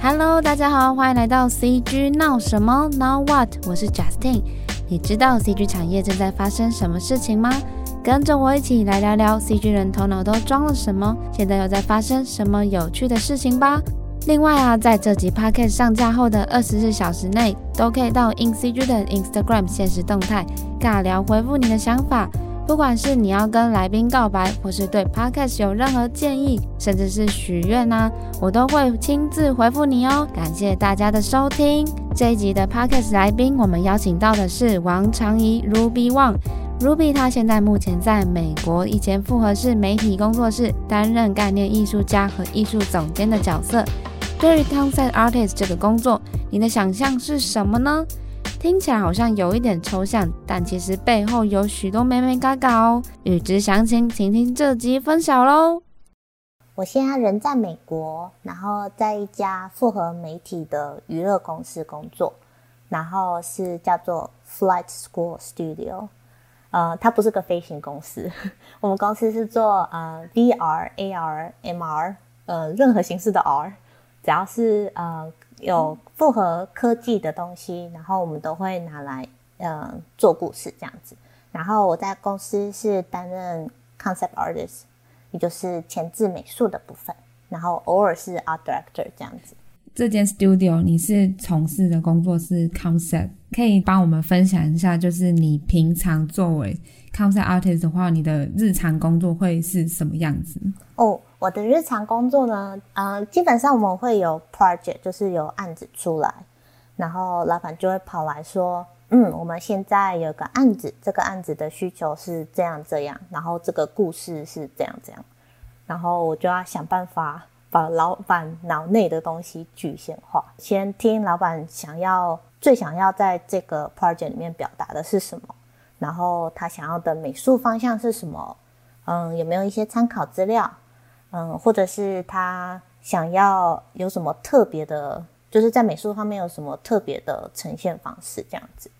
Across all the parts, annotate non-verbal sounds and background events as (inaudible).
Hello，大家好，欢迎来到 CG 闹什么？Now what？我是 Justin。你知道 CG 产业正在发生什么事情吗？跟着我一起来聊聊 CG 人头脑都装了什么，现在又在发生什么有趣的事情吧。另外啊，在这集 Podcast 上架后的二十四小时内，都可以到 InCG 的 Instagram 限时动态尬聊回复你的想法。不管是你要跟来宾告白，或是对 Podcast 有任何建议，甚至是许愿呐，我都会亲自回复你哦。感谢大家的收听。这一集的 Podcast 来宾，我们邀请到的是王长怡 Ruby Wang。Ruby 她现在目前在美国一间复合式媒体工作室担任概念艺术家和艺术总监的角色。对于 Concept Artist 这个工作，你的想象是什么呢？听起来好像有一点抽象，但其实背后有许多美美嘎嘎哦。欲知详情，请听这集分享喽。我现在人在美国，然后在一家复合媒体的娱乐公司工作，然后是叫做 Flight School Studio。呃，它不是个飞行公司，(laughs) 我们公司是做呃 VR、AR、MR，呃，任何形式的 R，只要是呃。有复合科技的东西，然后我们都会拿来呃做故事这样子。然后我在公司是担任 concept artist，也就是前置美术的部分。然后偶尔是 art director 这样子。这间 studio 你是从事的工作是 concept，可以帮我们分享一下，就是你平常作为 concept artist 的话，你的日常工作会是什么样子？哦。我的日常工作呢，呃，基本上我们会有 project，就是有案子出来，然后老板就会跑来说，嗯，我们现在有个案子，这个案子的需求是这样这样，然后这个故事是这样这样，然后我就要想办法把老板脑内的东西具现化，先听老板想要最想要在这个 project 里面表达的是什么，然后他想要的美术方向是什么，嗯，有没有一些参考资料？嗯，或者是他想要有什么特别的，就是在美术方面有什么特别的呈现方式这样子，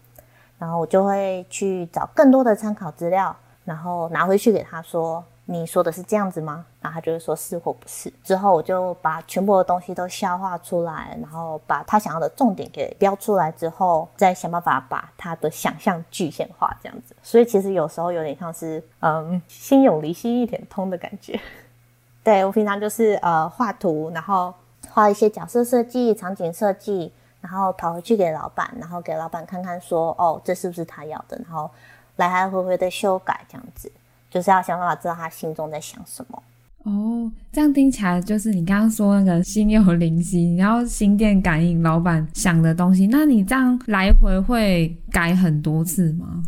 然后我就会去找更多的参考资料，然后拿回去给他说：“你说的是这样子吗？”然后他就会说是或不是。之后我就把全部的东西都消化出来，然后把他想要的重点给标出来之后，再想办法把他的想象具现化这样子。所以其实有时候有点像是嗯，心有灵犀一点通的感觉。对，我平常就是呃画图，然后画一些角色设计、场景设计，然后跑回去给老板，然后给老板看看说，哦，这是不是他要的？然后来来回回的修改，这样子就是要想办法知道他心中在想什么。哦，这样听起来就是你刚刚说那个心有灵犀，然后心电感应老板想的东西，那你这样来回会改很多次吗？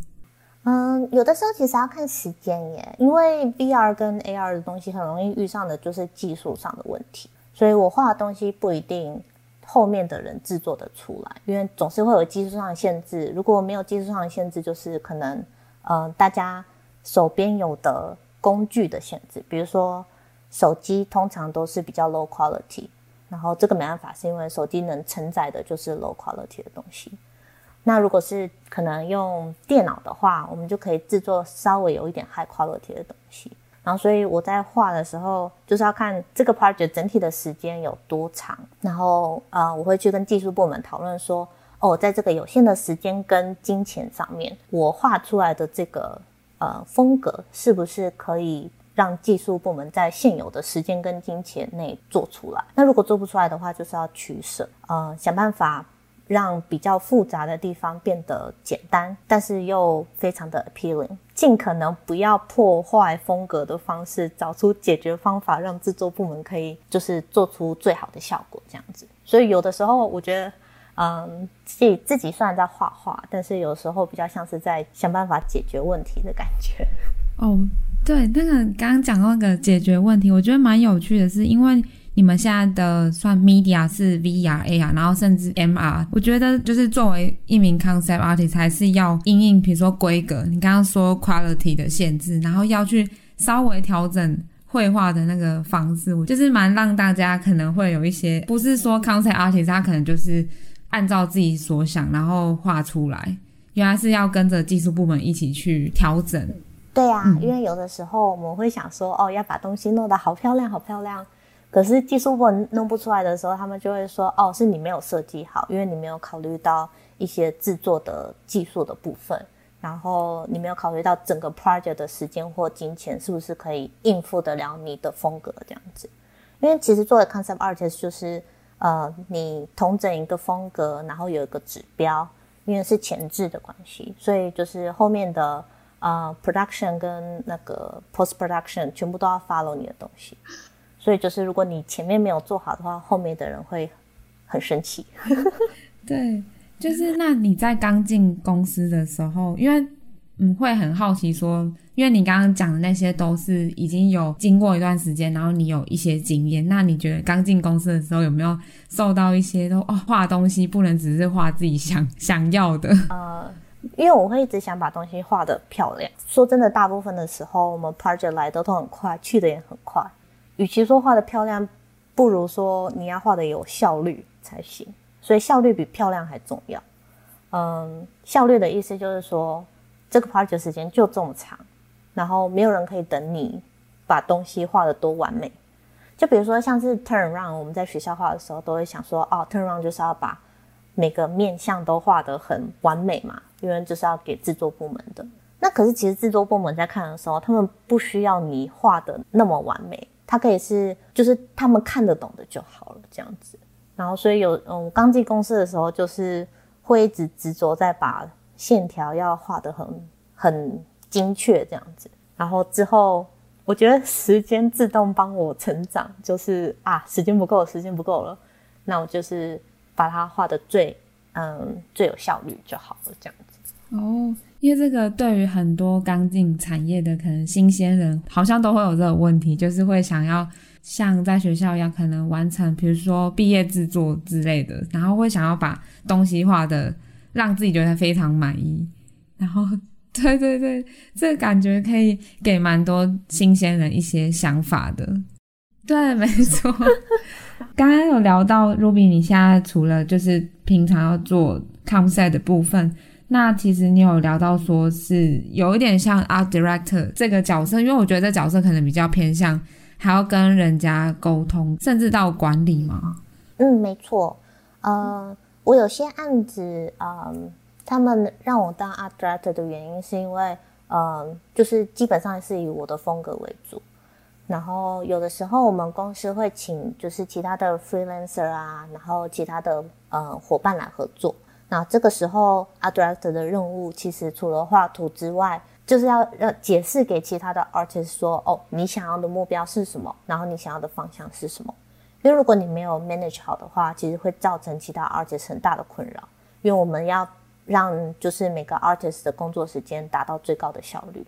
嗯，有的时候其实要看时间耶，因为 VR 跟 AR 的东西很容易遇上的就是技术上的问题，所以我画的东西不一定后面的人制作得出来，因为总是会有技术上的限制。如果没有技术上的限制，就是可能，嗯，大家手边有的工具的限制，比如说手机通常都是比较 low quality，然后这个没办法，是因为手机能承载的就是 low quality 的东西。那如果是可能用电脑的话，我们就可以制作稍微有一点 high quality 的东西。然后，所以我在画的时候，就是要看这个 project 整体的时间有多长。然后，呃，我会去跟技术部门讨论说，哦，在这个有限的时间跟金钱上面，我画出来的这个呃风格，是不是可以让技术部门在现有的时间跟金钱内做出来？那如果做不出来的话，就是要取舍，呃，想办法。让比较复杂的地方变得简单，但是又非常的 appealing，尽可能不要破坏风格的方式，找出解决方法，让制作部门可以就是做出最好的效果，这样子。所以有的时候我觉得，嗯，自己自己虽然在画画，但是有时候比较像是在想办法解决问题的感觉。哦，对，那个刚刚讲到那个解决问题，我觉得蛮有趣的是，因为。你们现在的算 media 是 VR、AR，然后甚至 MR。我觉得就是作为一名 concept artist，还是要因应，比如说规格，你刚刚说 quality 的限制，然后要去稍微调整绘画的那个方式，我就是蛮让大家可能会有一些，不是说 concept artist 他可能就是按照自己所想然后画出来，原来是要跟着技术部门一起去调整。对啊，因为有的时候我们会想说，哦，要把东西弄得好漂亮，好漂亮。可是技术部弄不出来的时候，他们就会说：“哦，是你没有设计好，因为你没有考虑到一些制作的技术的部分，然后你没有考虑到整个 project 的时间或金钱是不是可以应付得了你的风格这样子。因为其实做的 concept artist 就是呃，你统整一个风格，然后有一个指标，因为是前置的关系，所以就是后面的呃 production 跟那个 post production 全部都要 follow 你的东西。”所以就是，如果你前面没有做好的话，后面的人会很生气。(laughs) 对，就是那你在刚进公司的时候，因为嗯会很好奇说，因为你刚刚讲的那些都是已经有经过一段时间，然后你有一些经验。那你觉得刚进公司的时候有没有受到一些都哦画东西不能只是画自己想想要的？呃，因为我会一直想把东西画得漂亮。说真的，大部分的时候我们 project 来的都很快，去的也很快。与其说画的漂亮，不如说你要画的有效率才行。所以效率比漂亮还重要。嗯，效率的意思就是说，这个 project 时间就这么长，然后没有人可以等你把东西画得多完美。就比如说像是 turnaround，我们在学校画的时候都会想说，哦，turnaround 就是要把每个面相都画得很完美嘛，因为就是要给制作部门的。那可是其实制作部门在看的时候，他们不需要你画得那么完美。它可以是，就是他们看得懂的就好了，这样子。然后，所以有，嗯，刚进公司的时候，就是会一直执着在把线条要画得很很精确这样子。然后之后，我觉得时间自动帮我成长，就是啊，时间不够，时间不够了，那我就是把它画得最，嗯，最有效率就好了，这样子。哦。因为这个对于很多刚进产业的可能新鲜人，好像都会有这个问题，就是会想要像在学校一样，可能完成，比如说毕业制作之类的，然后会想要把东西画的让自己觉得非常满意。然后，(laughs) 对对对，这个感觉可以给蛮多新鲜人一些想法的。对，没错。(laughs) 刚刚有聊到 Ruby，你现在除了就是平常要做 concept 的部分。那其实你有聊到说是有一点像 art director 这个角色，因为我觉得这角色可能比较偏向还要跟人家沟通，甚至到管理嘛。嗯，没错。呃，我有些案子，嗯、他们让我当 art director 的原因是因为，呃，就是基本上是以我的风格为主。然后有的时候我们公司会请就是其他的 freelancer 啊，然后其他的呃伙伴来合作。那这个时候，art director 的任务其实除了画图之外，就是要要解释给其他的 artist 说，哦，你想要的目标是什么，然后你想要的方向是什么。因为如果你没有 manage 好的话，其实会造成其他 artist 很大的困扰。因为我们要让就是每个 artist 的工作时间达到最高的效率。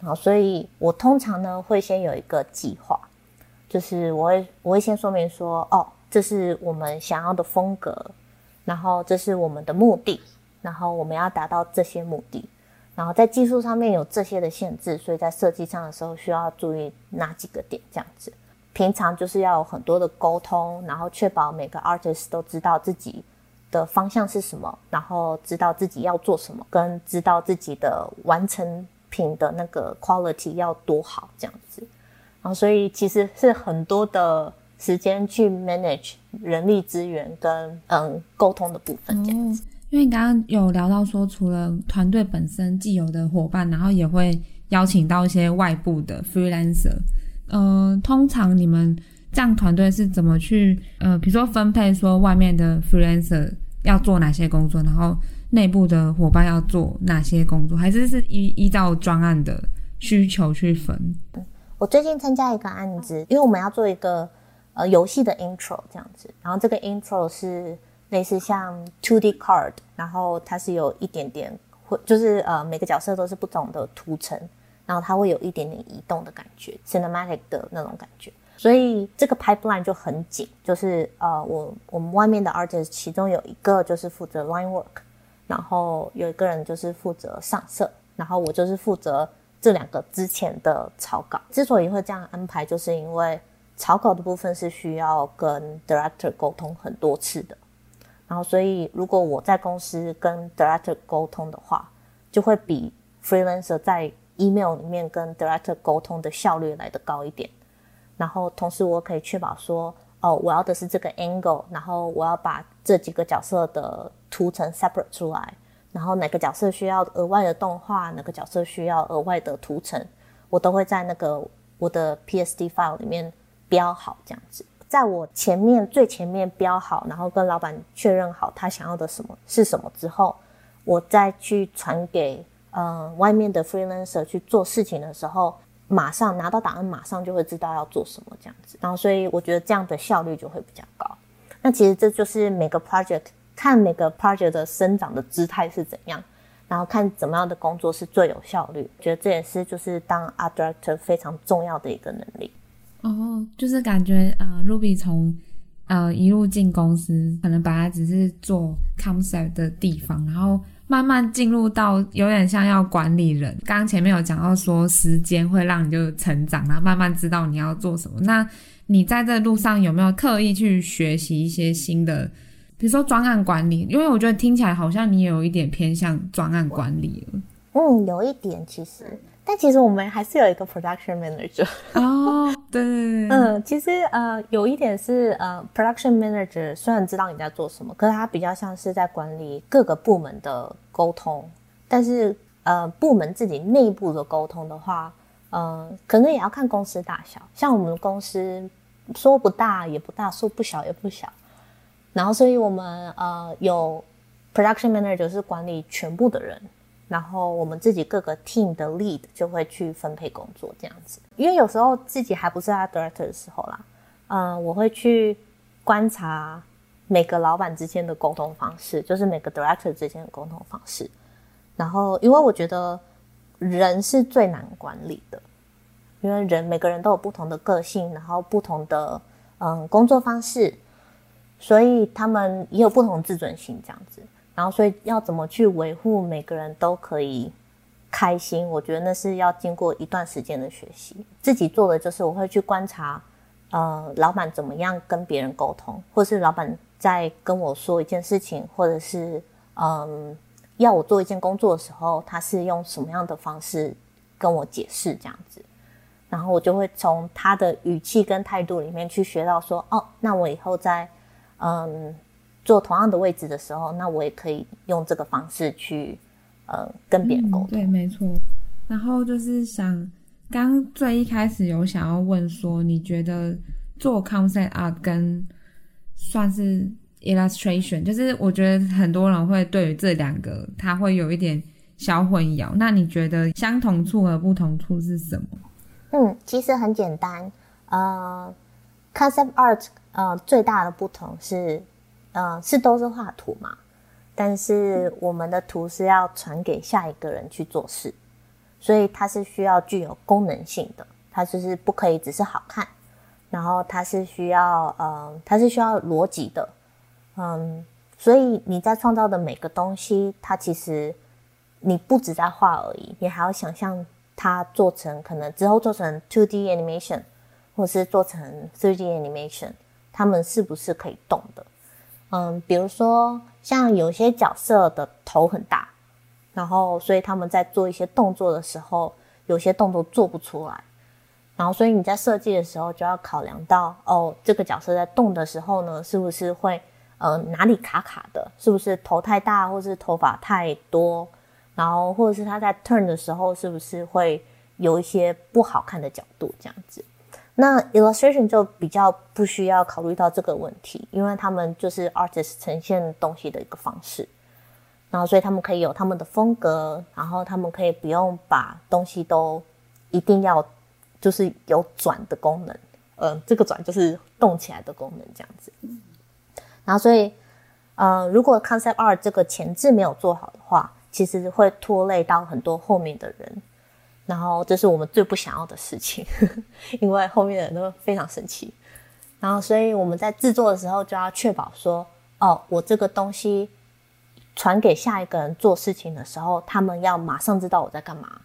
然后，所以我通常呢会先有一个计划，就是我会我会先说明说，哦，这是我们想要的风格。然后这是我们的目的，然后我们要达到这些目的，然后在技术上面有这些的限制，所以在设计上的时候需要注意哪几个点，这样子。平常就是要有很多的沟通，然后确保每个 artist 都知道自己的方向是什么，然后知道自己要做什么，跟知道自己的完成品的那个 quality 要多好，这样子。然后所以其实是很多的。时间去 manage 人力资源跟嗯沟通的部分这样子。哦，因为你刚刚有聊到说，除了团队本身既有的伙伴，然后也会邀请到一些外部的 freelancer。呃，通常你们这样团队是怎么去呃，比如说分配说外面的 freelancer 要做哪些工作，然后内部的伙伴要做哪些工作，还是是依依照专案的需求去分？我最近参加一个案子，因为我们要做一个。呃，游戏的 intro 这样子，然后这个 intro 是类似像 2D card，然后它是有一点点会，就是呃每个角色都是不同的图层，然后它会有一点点移动的感觉，cinematic 的那种感觉，所以这个 pipeline 就很紧，就是呃我我们外面的 artist 其中有一个就是负责 line work，然后有一个人就是负责上色，然后我就是负责这两个之前的草稿。之所以会这样安排，就是因为。草稿的部分是需要跟 director 沟通很多次的，然后所以如果我在公司跟 director 沟通的话，就会比 freelancer 在 email 里面跟 director 沟通的效率来得高一点。然后同时我可以确保说，哦，我要的是这个 angle，然后我要把这几个角色的图层 separate 出来，然后哪个角色需要额外的动画，哪个角色需要额外的图层，我都会在那个我的 PSD file 里面标好，这样子，在我前面最前面标好，然后跟老板确认好他想要的什么是什么之后，我再去传给呃外面的 freelancer 去做事情的时候。马上拿到档案，马上就会知道要做什么这样子，然后所以我觉得这样的效率就会比较高。那其实这就是每个 project 看每个 project 的生长的姿态是怎样，然后看怎么样的工作是最有效率。我觉得这也是就是当 art director 非常重要的一个能力。哦，就是感觉呃，Ruby 从呃一路进公司，可能本来只是做 concept 的地方，然后。慢慢进入到有点像要管理人。刚刚前面有讲到说，时间会让你就成长，然后慢慢知道你要做什么。那你在这路上有没有刻意去学习一些新的，比如说专案管理？因为我觉得听起来好像你也有一点偏向专案管理了。嗯，有一点其实。但其实我们还是有一个 production manager 哦，对，嗯，其实呃有一点是呃 production manager 虽然知道你在做什么，可是他比较像是在管理各个部门的沟通。但是呃部门自己内部的沟通的话，嗯、呃，可能也要看公司大小。像我们公司说不大也不大，说不小也不小。然后所以我们呃有 production manager 是管理全部的人。然后我们自己各个 team 的 lead 就会去分配工作这样子，因为有时候自己还不是 art director 的时候啦，嗯，我会去观察每个老板之间的沟通方式，就是每个 director 之间的沟通方式。然后，因为我觉得人是最难管理的，因为人每个人都有不同的个性，然后不同的嗯工作方式，所以他们也有不同自尊心这样子。然后，所以要怎么去维护每个人都可以开心？我觉得那是要经过一段时间的学习。自己做的就是我会去观察，呃，老板怎么样跟别人沟通，或是老板在跟我说一件事情，或者是嗯要我做一件工作的时候，他是用什么样的方式跟我解释这样子。然后我就会从他的语气跟态度里面去学到说，哦，那我以后在嗯。做同样的位置的时候，那我也可以用这个方式去，呃，跟别人沟通。嗯，对，没错。然后就是想，刚最一开始有想要问说，你觉得做 concept art 跟算是 illustration，就是我觉得很多人会对于这两个，他会有一点小混淆。那你觉得相同处和不同处是什么？嗯，其实很简单。呃，concept art，呃，最大的不同是。嗯、是都是画图嘛，但是我们的图是要传给下一个人去做事，所以它是需要具有功能性的，它就是不可以只是好看，然后它是需要，呃，它是需要逻辑的，嗯，所以你在创造的每个东西，它其实你不只在画而已，你还要想象它做成可能之后做成 two D animation，或是做成 three D animation，它们是不是可以动的？嗯，比如说像有些角色的头很大，然后所以他们在做一些动作的时候，有些动作做不出来，然后所以你在设计的时候就要考量到，哦，这个角色在动的时候呢，是不是会呃哪里卡卡的，是不是头太大，或是头发太多，然后或者是他在 turn 的时候，是不是会有一些不好看的角度这样子。那 illustration 就比较不需要考虑到这个问题，因为他们就是 artist 呈现东西的一个方式，然后所以他们可以有他们的风格，然后他们可以不用把东西都一定要就是有转的功能，嗯、这个转就是动起来的功能这样子。然后所以，呃，如果 concept 二这个前置没有做好的话，其实会拖累到很多后面的人。然后这是我们最不想要的事情，(laughs) 因为后面的人都非常生气。然后，所以我们在制作的时候就要确保说，哦，我这个东西传给下一个人做事情的时候，他们要马上知道我在干嘛，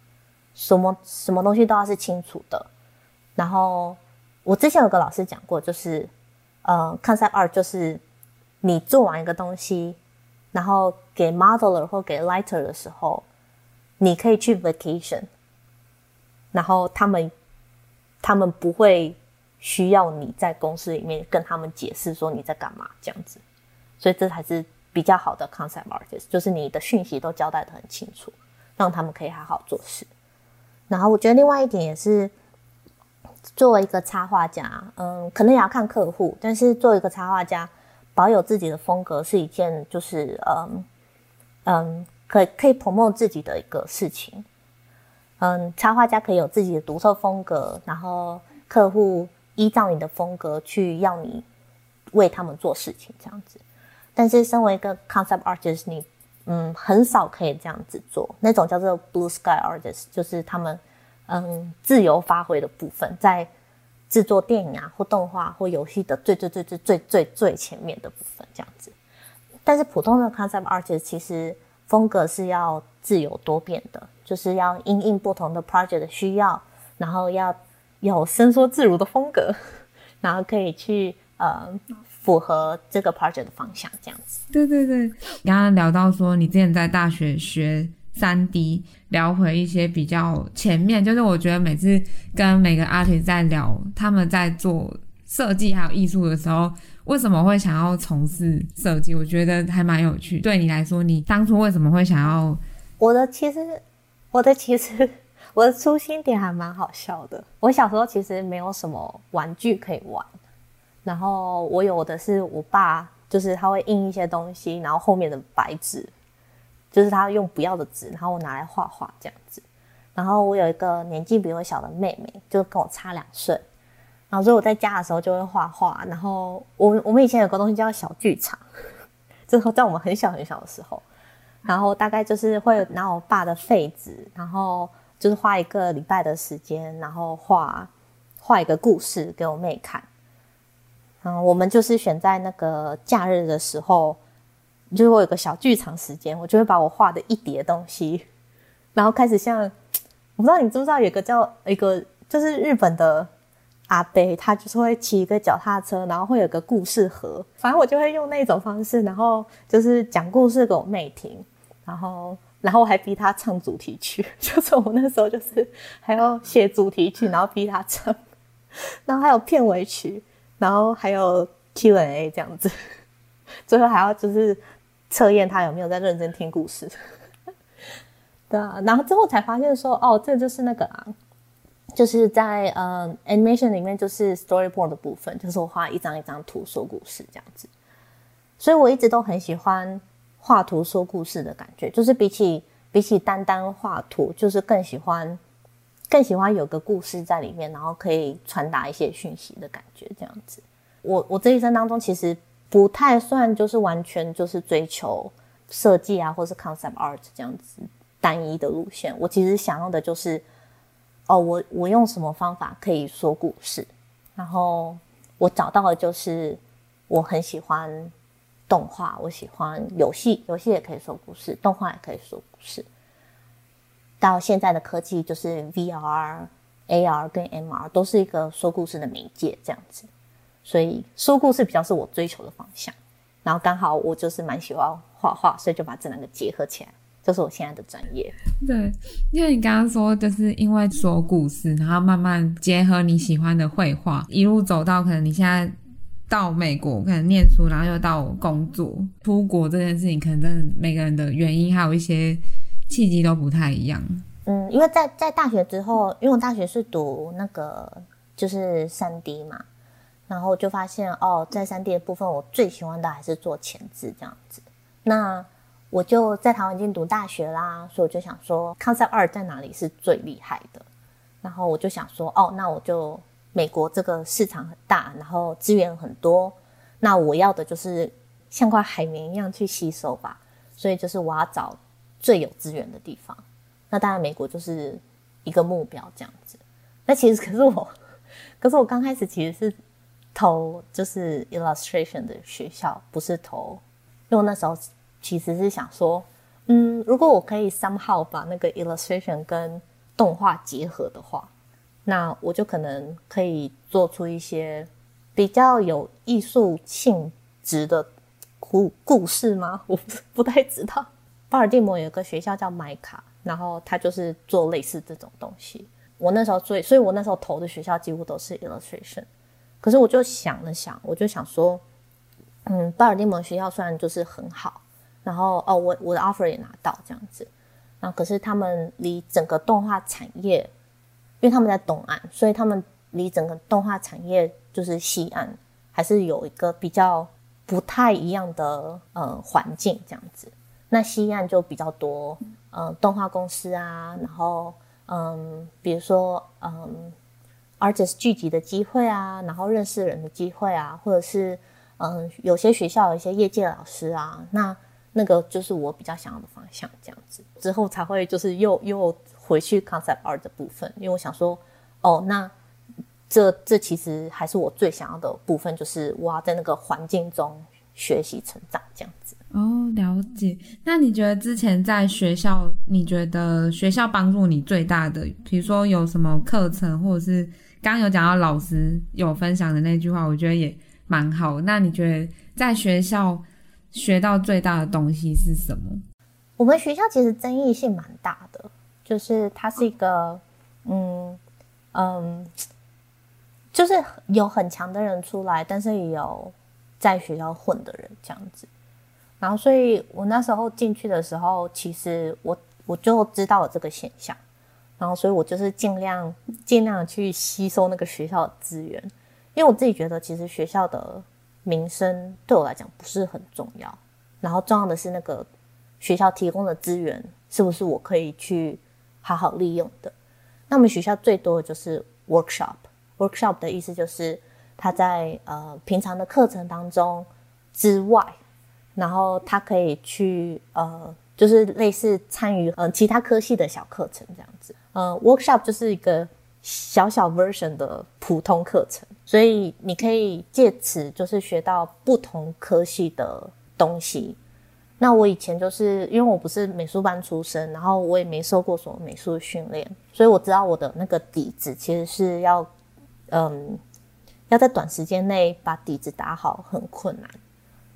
什么什么东西都要是清楚的。然后，我之前有个老师讲过，就是呃，concept art 就是你做完一个东西，然后给 modeler 或给 lighter 的时候，你可以去 vacation。然后他们，他们不会需要你在公司里面跟他们解释说你在干嘛这样子，所以这才是比较好的 concept artist，就是你的讯息都交代的很清楚，让他们可以好好做事。然后我觉得另外一点也是，作为一个插画家，嗯，可能也要看客户，但是作为一个插画家，保有自己的风格是一件就是嗯嗯，可可以 promote 自己的一个事情。嗯，插画家可以有自己的独特风格，然后客户依照你的风格去要你为他们做事情，这样子。但是身为一个 concept artist，你嗯很少可以这样子做。那种叫做 blue sky artist，就是他们嗯自由发挥的部分，在制作电影啊或动画或游戏的最最最最最最最前面的部分，这样子。但是普通的 concept artist 其实风格是要自由多变的。就是要因应不同的 project 的需要，然后要有伸缩自如的风格，(laughs) 然后可以去呃符合这个 project 的方向，这样子。对对对，刚刚聊到说你之前在大学学三 D，聊回一些比较前面，就是我觉得每次跟每个 artist 在聊他们在做设计还有艺术的时候，为什么会想要从事设计？我觉得还蛮有趣。对你来说，你当初为什么会想要？我的其实。我的其实 (laughs) 我的初心点还蛮好笑的。我小时候其实没有什么玩具可以玩，然后我有的是我爸，就是他会印一些东西，然后后面的白纸，就是他用不要的纸，然后我拿来画画这样子。然后我有一个年纪比我小的妹妹，就跟我差两岁，然后所以我在家的时候就会画画。然后我我们以前有个东西叫小剧场，就 (laughs) 是在我们很小很小的时候。然后大概就是会拿我爸的废纸，然后就是花一个礼拜的时间，然后画画一个故事给我妹看。嗯，我们就是选在那个假日的时候，就是我有个小剧场时间，我就会把我画的一叠东西，然后开始像，我不知道你知不知道，有个叫一个就是日本的阿贝，他就是会骑一个脚踏车，然后会有个故事盒，反正我就会用那种方式，然后就是讲故事给我妹听。然后，然后我还逼他唱主题曲，(laughs) 就是我那时候就是还要写主题曲，然后逼他唱，然后还有片尾曲，然后还有 Q&A 这样子，(laughs) 最后还要就是测验他有没有在认真听故事。(laughs) 对啊，然后之后才发现说，哦，这就是那个啊，就是在呃 animation 里面就是 storyboard 的部分，就是我画一张一张图说故事这样子，所以我一直都很喜欢。画图说故事的感觉，就是比起比起单单画图，就是更喜欢更喜欢有个故事在里面，然后可以传达一些讯息的感觉。这样子，我我这一生当中其实不太算就是完全就是追求设计啊，或是 concept art 这样子单一的路线。我其实想要的就是，哦，我我用什么方法可以说故事，然后我找到的就是我很喜欢。动画，我喜欢游戏，游戏也可以说故事，动画也可以说故事。到现在的科技，就是 VR、AR 跟 MR 都是一个说故事的媒介，这样子。所以说故事比较是我追求的方向。然后刚好我就是蛮喜欢画画，所以就把这两个结合起来，这、是我现在的专业。对，因为你刚刚说，就是因为说故事，然后慢慢结合你喜欢的绘画，一路走到可能你现在。到美国可能念书，然后又到工作，出国这件事情，可能真的每个人的原因还有一些契机都不太一样。嗯，因为在在大学之后，因为我大学是读那个就是三 D 嘛，然后就发现哦，在三 D 的部分，我最喜欢的还是做前置这样子。那我就在台湾已经读大学啦，所以我就想说，concept art 在哪里是最厉害的？然后我就想说，哦，那我就。美国这个市场很大，然后资源很多，那我要的就是像块海绵一样去吸收吧。所以就是我要找最有资源的地方。那当然，美国就是一个目标这样子。那其实可是我，(laughs) 可是我刚开始其实是投就是 illustration 的学校，不是投，因为那时候其实是想说，嗯，如果我可以 somehow 把那个 illustration 跟动画结合的话。那我就可能可以做出一些比较有艺术性质的故故事吗？(laughs) 我不太知道。巴尔的摩有个学校叫麦卡，然后他就是做类似这种东西。我那时候最，所以我那时候投的学校几乎都是 illustration，可是我就想了想，我就想说，嗯，巴尔的摩学校虽然就是很好，然后哦，我我的 offer 也拿到这样子，然后可是他们离整个动画产业，因为他们在东岸，所以他们离整个动画产业就是西岸，还是有一个比较不太一样的呃环境这样子。那西岸就比较多，呃，动画公司啊，然后嗯，比如说嗯。artist 聚集的机会啊，然后认识人的机会啊，或者是嗯，有些学校有一些业界老师啊，那那个就是我比较想要的方向，这样子之后才会就是又又回去 concept art 的部分，因为我想说，哦，那这这其实还是我最想要的部分，就是我要在那个环境中学习成长这样子。哦，了解。那你觉得之前在学校，你觉得学校帮助你最大的，比如说有什么课程，或者是？刚刚有讲到老师有分享的那句话，我觉得也蛮好。那你觉得在学校学到最大的东西是什么？我们学校其实争议性蛮大的，就是它是一个，嗯嗯，就是有很强的人出来，但是也有在学校混的人这样子。然后，所以我那时候进去的时候，其实我我就知道了这个现象。然后，所以我就是尽量尽量去吸收那个学校的资源，因为我自己觉得，其实学校的名声对我来讲不是很重要。然后重要的是那个学校提供的资源是不是我可以去好好利用的。那我们学校最多的就是 workshop，workshop 的意思就是他在呃平常的课程当中之外，然后他可以去呃。就是类似参与嗯其他科系的小课程这样子，呃，workshop 就是一个小小 version 的普通课程，所以你可以借此就是学到不同科系的东西。那我以前就是因为我不是美术班出身，然后我也没受过什么美术训练，所以我知道我的那个底子其实是要嗯要在短时间内把底子打好很困难，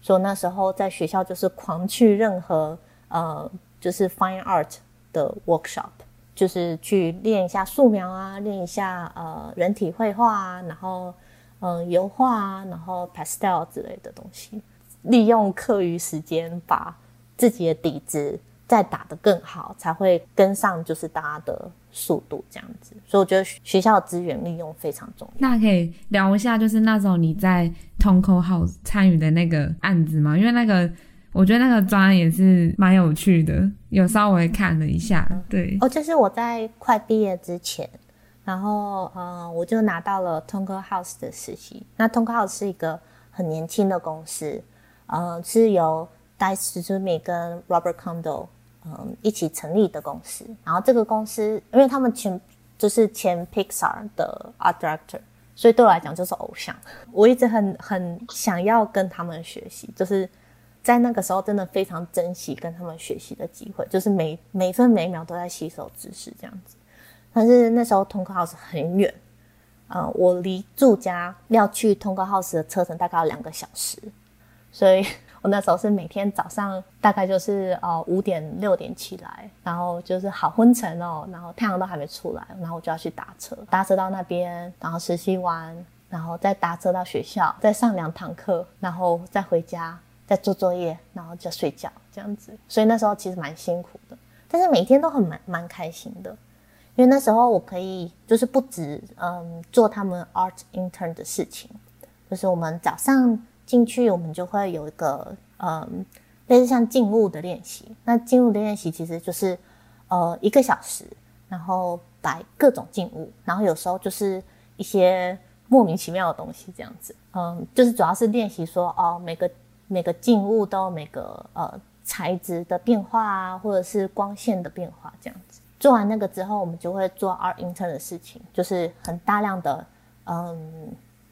所以那时候在学校就是狂去任何。呃，就是 fine art 的 workshop，就是去练一下素描啊，练一下呃人体绘画啊，然后嗯、油画啊，然后 pastel 之类的东西，利用课余时间把自己的底子再打得更好，才会跟上就是大家的速度这样子。所以我觉得学校的资源利用非常重要。那可以聊一下，就是那时候你在 Tonko House 参与的那个案子吗？因为那个。我觉得那个专案也是蛮有趣的，有稍微看了一下。对，哦，就是我在快毕业之前，然后呃，我就拿到了 Tonko House 的实习。那 Tonko House 是一个很年轻的公司，呃，是由 Daisu Suzumi 跟 Robert Condo 嗯、一起成立的公司。然后这个公司，因为他们前就是前 Pixar 的 Art Director，所以对我来讲就是偶像。我一直很很想要跟他们学习，就是。在那个时候，真的非常珍惜跟他们学习的机会，就是每每分每秒都在吸收知识这样子。但是那时候 Tonko House 很远，呃，我离住家要去 Tonko House 的车程大概要两个小时，所以我那时候是每天早上大概就是呃五点六点起来，然后就是好昏沉哦，然后太阳都还没出来，然后我就要去打车，搭车到那边，然后实习完，然后再搭车到学校，再上两堂课，然后再回家。再做作业，然后就睡觉这样子，所以那时候其实蛮辛苦的，但是每天都很蛮蛮开心的，因为那时候我可以就是不止嗯做他们 art intern 的事情，就是我们早上进去，我们就会有一个嗯类似像静物的练习，那静物的练习其实就是呃一个小时，然后摆各种静物，然后有时候就是一些莫名其妙的东西这样子，嗯，就是主要是练习说哦每个。每个静物都有每个呃材质的变化啊，或者是光线的变化这样子。做完那个之后，我们就会做 art intern 的事情，就是很大量的嗯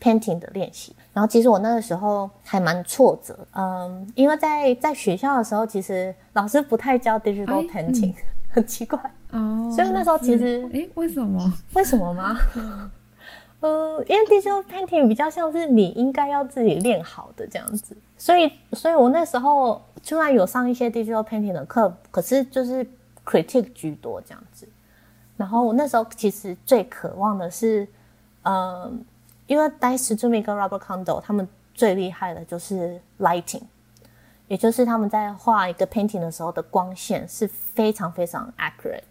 painting 的练习。然后其实我那个时候还蛮挫折，嗯，因为在在学校的时候，其实老师不太教 digital painting，、哎嗯、很奇怪哦。所以那时候其实，哎，为什么？为什么吗？(laughs) 呃，因为 digital painting 比较像是你应该要自己练好的这样子，所以，所以我那时候虽然有上一些 digital painting 的课，可是就是 critique 居多这样子。然后我那时候其实最渴望的是，呃，因为 Dai's Tsutumi 跟 Robert Kondo 他们最厉害的就是 lighting，也就是他们在画一个 painting 的时候的光线是非常非常 accurate。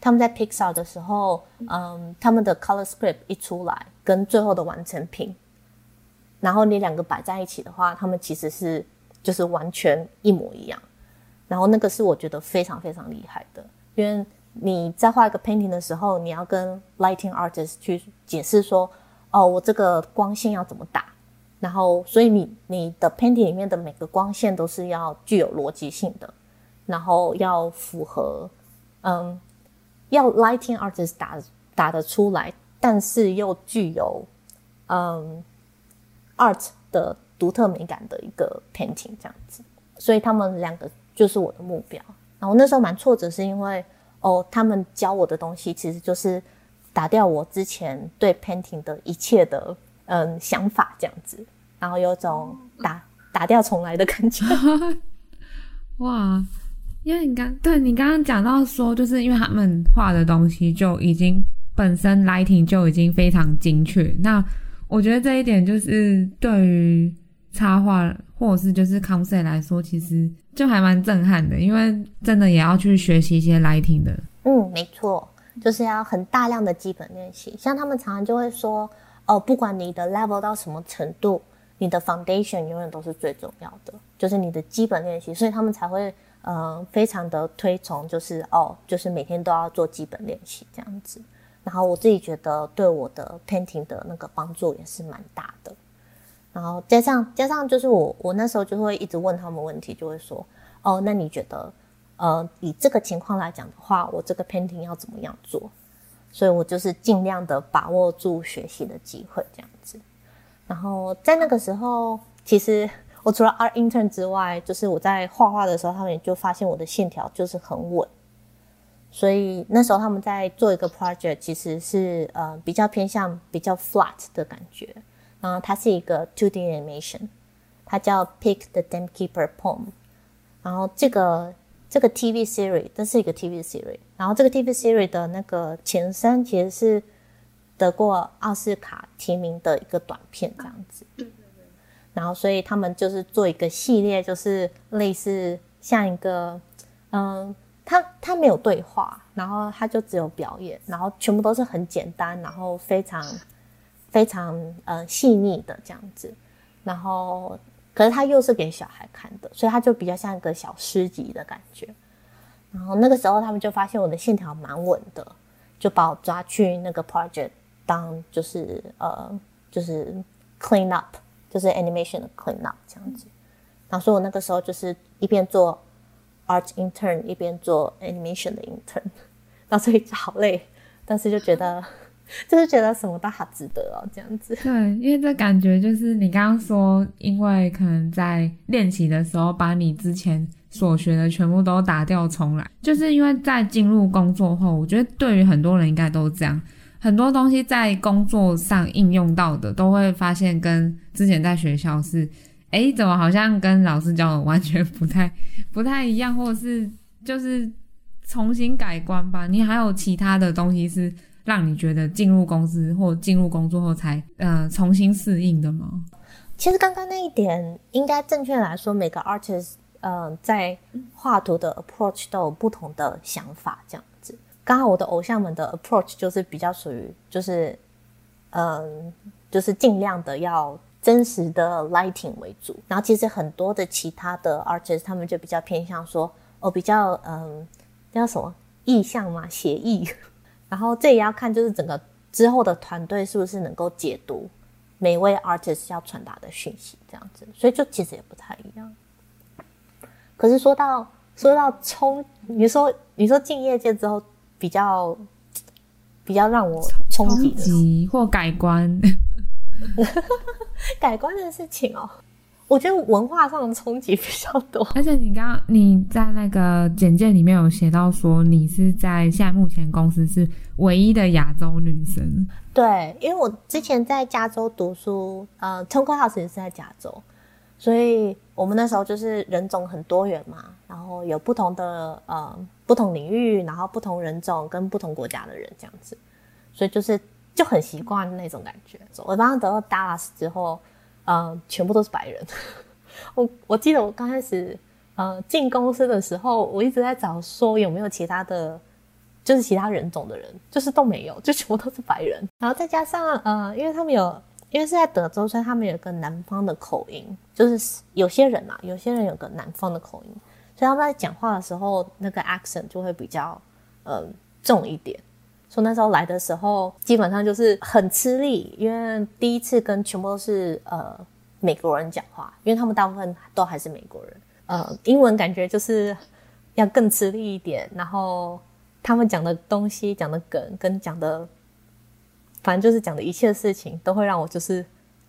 他们在 Pixar 的时候，嗯，他们的 color script 一出来，跟最后的完成品，然后你两个摆在一起的话，他们其实是就是完全一模一样。然后那个是我觉得非常非常厉害的，因为你在画一个 painting 的时候，你要跟 lighting artist 去解释说，哦，我这个光线要怎么打，然后所以你你的 painting 里面的每个光线都是要具有逻辑性的，然后要符合，嗯。要 lighting artist 打打得出来，但是又具有嗯 art 的独特美感的一个 painting 这样子，所以他们两个就是我的目标。然后那时候蛮挫折，是因为哦，他们教我的东西其实就是打掉我之前对 painting 的一切的嗯想法这样子，然后有种打打掉重来的感觉。(laughs) 哇！因为你刚对你刚刚讲到说，就是因为他们画的东西就已经本身 lighting 就已经非常精确。那我觉得这一点就是对于插画或者是就是 concept 来说，其实就还蛮震撼的，因为真的也要去学习一些 lighting 的。嗯，没错，就是要很大量的基本练习。像他们常常就会说，哦，不管你的 level 到什么程度，你的 foundation 永远都是最重要的，就是你的基本练习，所以他们才会。嗯，非常的推崇，就是哦，就是每天都要做基本练习这样子。然后我自己觉得对我的 painting 的那个帮助也是蛮大的。然后加上加上就是我我那时候就会一直问他们问题，就会说哦，那你觉得呃以这个情况来讲的话，我这个 painting 要怎么样做？所以我就是尽量的把握住学习的机会这样子。然后在那个时候，其实。我除了 art intern 之外，就是我在画画的时候，他们也就发现我的线条就是很稳，所以那时候他们在做一个 project，其实是呃比较偏向比较 flat 的感觉。然后它是一个 two D animation，它叫 Pick the Dam Keeper Poem。然后这个这个 TV series，这是一个 TV series。然后这个 TV series 的那个前身其实是得过奥斯卡提名的一个短片，这样子。然后，所以他们就是做一个系列，就是类似像一个，嗯，他他没有对话，然后他就只有表演，然后全部都是很简单，然后非常非常呃细腻的这样子。然后，可是他又是给小孩看的，所以他就比较像一个小诗集的感觉。然后那个时候，他们就发现我的线条蛮稳的，就把我抓去那个 project 当就是呃就是 clean up。就是 animation 的 clean up 这样子，然后所以我那个时候就是一边做 art intern 一边做 animation 的 intern，然后所以好累，但是就觉得 (laughs) 就是觉得什么都好值得哦，这样子。对，因为这感觉就是你刚刚说，因为可能在练习的时候把你之前所学的全部都打掉重来，就是因为在进入工作后，我觉得对于很多人应该都这样。很多东西在工作上应用到的，都会发现跟之前在学校是，诶，怎么好像跟老师教的完全不太 (laughs) 不太一样，或者是就是重新改观吧？你还有其他的东西是让你觉得进入公司或进入工作后才呃重新适应的吗？其实刚刚那一点，应该正确来说，每个 artist 呃在画图的 approach 都有不同的想法，这样子。刚好我的偶像们的 approach 就是比较属于，就是，嗯，就是尽量的要真实的 lighting 为主。然后其实很多的其他的 artist 他们就比较偏向说，哦，比较嗯，叫什么意象嘛，写意。然后这也要看就是整个之后的团队是不是能够解读每位 artist 要传达的讯息，这样子。所以就其实也不太一样。可是说到说到冲，你说你说进业界之后。比较比较让我冲击的或改观 (laughs) 改观的事情哦，我觉得文化上的冲击比较多。(laughs) 而且你刚刚你在那个简介里面有写到说，你是在现在目前公司是唯一的亚洲女生。对，因为我之前在加州读书，呃，Tonko House 也是在加州，所以我们那时候就是人种很多元嘛，然后有不同的呃。不同领域，然后不同人种跟不同国家的人这样子，所以就是就很习惯那种感觉。我刚刚得到 Dallas 之后，呃，全部都是白人。(laughs) 我我记得我刚开始呃进公司的时候，我一直在找说有没有其他的，就是其他人种的人，就是都没有，就全部都是白人。然后再加上呃，因为他们有，因为是在德州，所以他们有个南方的口音，就是有些人啊，有些人有个南方的口音，所以他们在讲话的时候，那个 accent 就会比较呃重一点。所以那时候来的时候，基本上就是很吃力，因为第一次跟全部都是呃。美国人讲话，因为他们大部分都还是美国人，呃，英文感觉就是要更吃力一点。然后他们讲的东西、讲的梗跟讲的，反正就是讲的一切事情，都会让我就是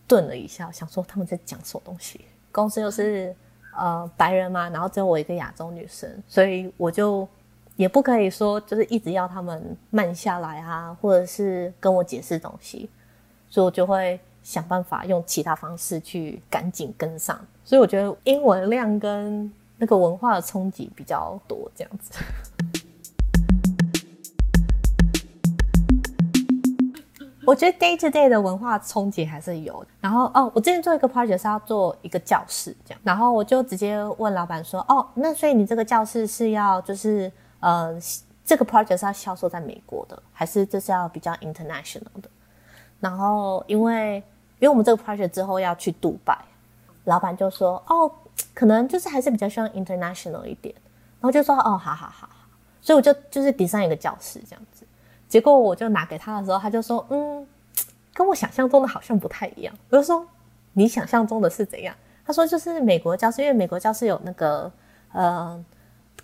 顿了一下，想说他们在讲什么东西。公司又是呃白人嘛，然后只有我一个亚洲女生，所以我就也不可以说就是一直要他们慢下来啊，或者是跟我解释东西，所以我就会。想办法用其他方式去赶紧跟上，所以我觉得英文量跟那个文化的冲击比较多，这样子。(laughs) 我觉得 day to day 的文化冲击还是有。然后哦，我之前做一个 project 是要做一个教室，这样，然后我就直接问老板说：“哦，那所以你这个教室是要就是呃，这个 project 是要销售在美国的，还是这是要比较 international 的？”然后因为因为我们这个 project 之后要去杜拜，老板就说：“哦，可能就是还是比较需要 international 一点。”然后就说：“哦，好好好好。”所以我就就是 design 一个教室这样子。结果我就拿给他的时候，他就说：“嗯，跟我想象中的好像不太一样。”我就说：“你想象中的是怎样？”他说：“就是美国教室，因为美国教室有那个呃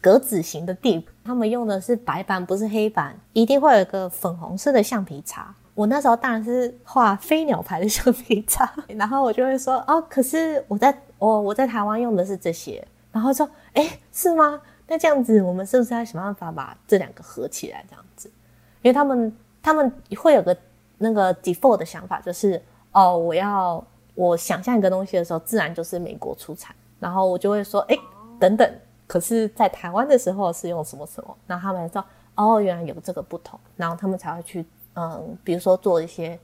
格子型的地，他们用的是白板，不是黑板，一定会有一个粉红色的橡皮擦。”我那时候当然是画飞鸟牌的橡皮擦，(laughs) 然后我就会说哦，可是我在我我在台湾用的是这些，然后说诶，是吗？那这样子我们是不是要想办法把这两个合起来这样子？因为他们他们会有个那个 default 的想法，就是哦，我要我想象一个东西的时候，自然就是美国出产，然后我就会说诶，等等，可是在台湾的时候是用什么什么？然后他们说哦，原来有这个不同，然后他们才会去。嗯，比如说做一些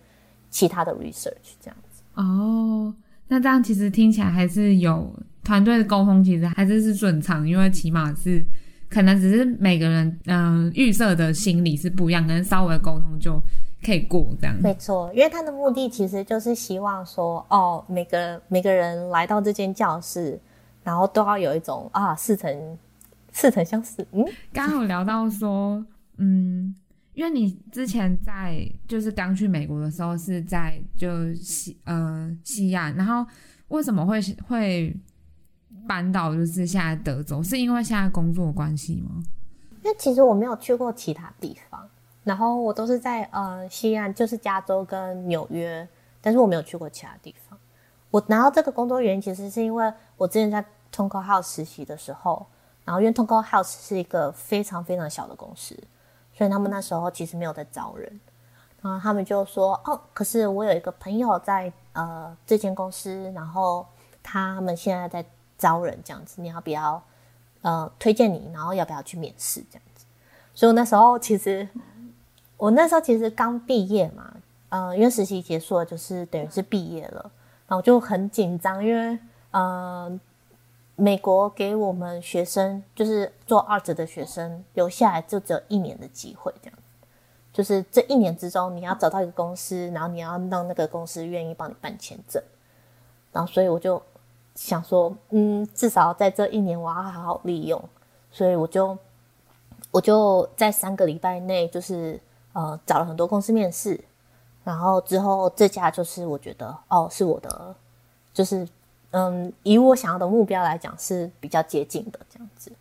其他的 research 这样子。哦，那这样其实听起来还是有团队的沟通，其实还是是顺畅，因为起码是可能只是每个人嗯预设的心理是不一样，可能稍微沟通就可以过这样。没错，因为他的目的其实就是希望说，哦，每个每个人来到这间教室，然后都要有一种啊似曾似曾相识。嗯，刚刚有聊到说，嗯。因为你之前在就是刚去美国的时候是在就西呃西岸，然后为什么会会搬到就是现在德州？是因为现在工作关系吗？因为其实我没有去过其他地方，然后我都是在呃西岸，就是加州跟纽约，但是我没有去过其他地方。我拿到这个工作原因，其实是因为我之前在 Tonko House 实习的时候，然后因为 Tonko House 是一个非常非常小的公司。所以他们那时候其实没有在招人，然后他们就说：“哦，可是我有一个朋友在呃这间公司，然后他们现在在招人，这样子，你要不要呃推荐你？然后要不要去面试这样子？”所以我那时候其实我那时候其实刚毕业嘛，呃，因为实习结束了，就是等于是毕业了，然后就很紧张，因为呃。美国给我们学生，就是做 art 的学生留下来就只有一年的机会，这样，就是这一年之中你要找到一个公司，然后你要让那个公司愿意帮你办签证，然后所以我就想说，嗯，至少在这一年我要好好利用，所以我就我就在三个礼拜内，就是呃找了很多公司面试，然后之后这家就是我觉得哦是我的，就是。嗯，以我想要的目标来讲是比较接近的这样子，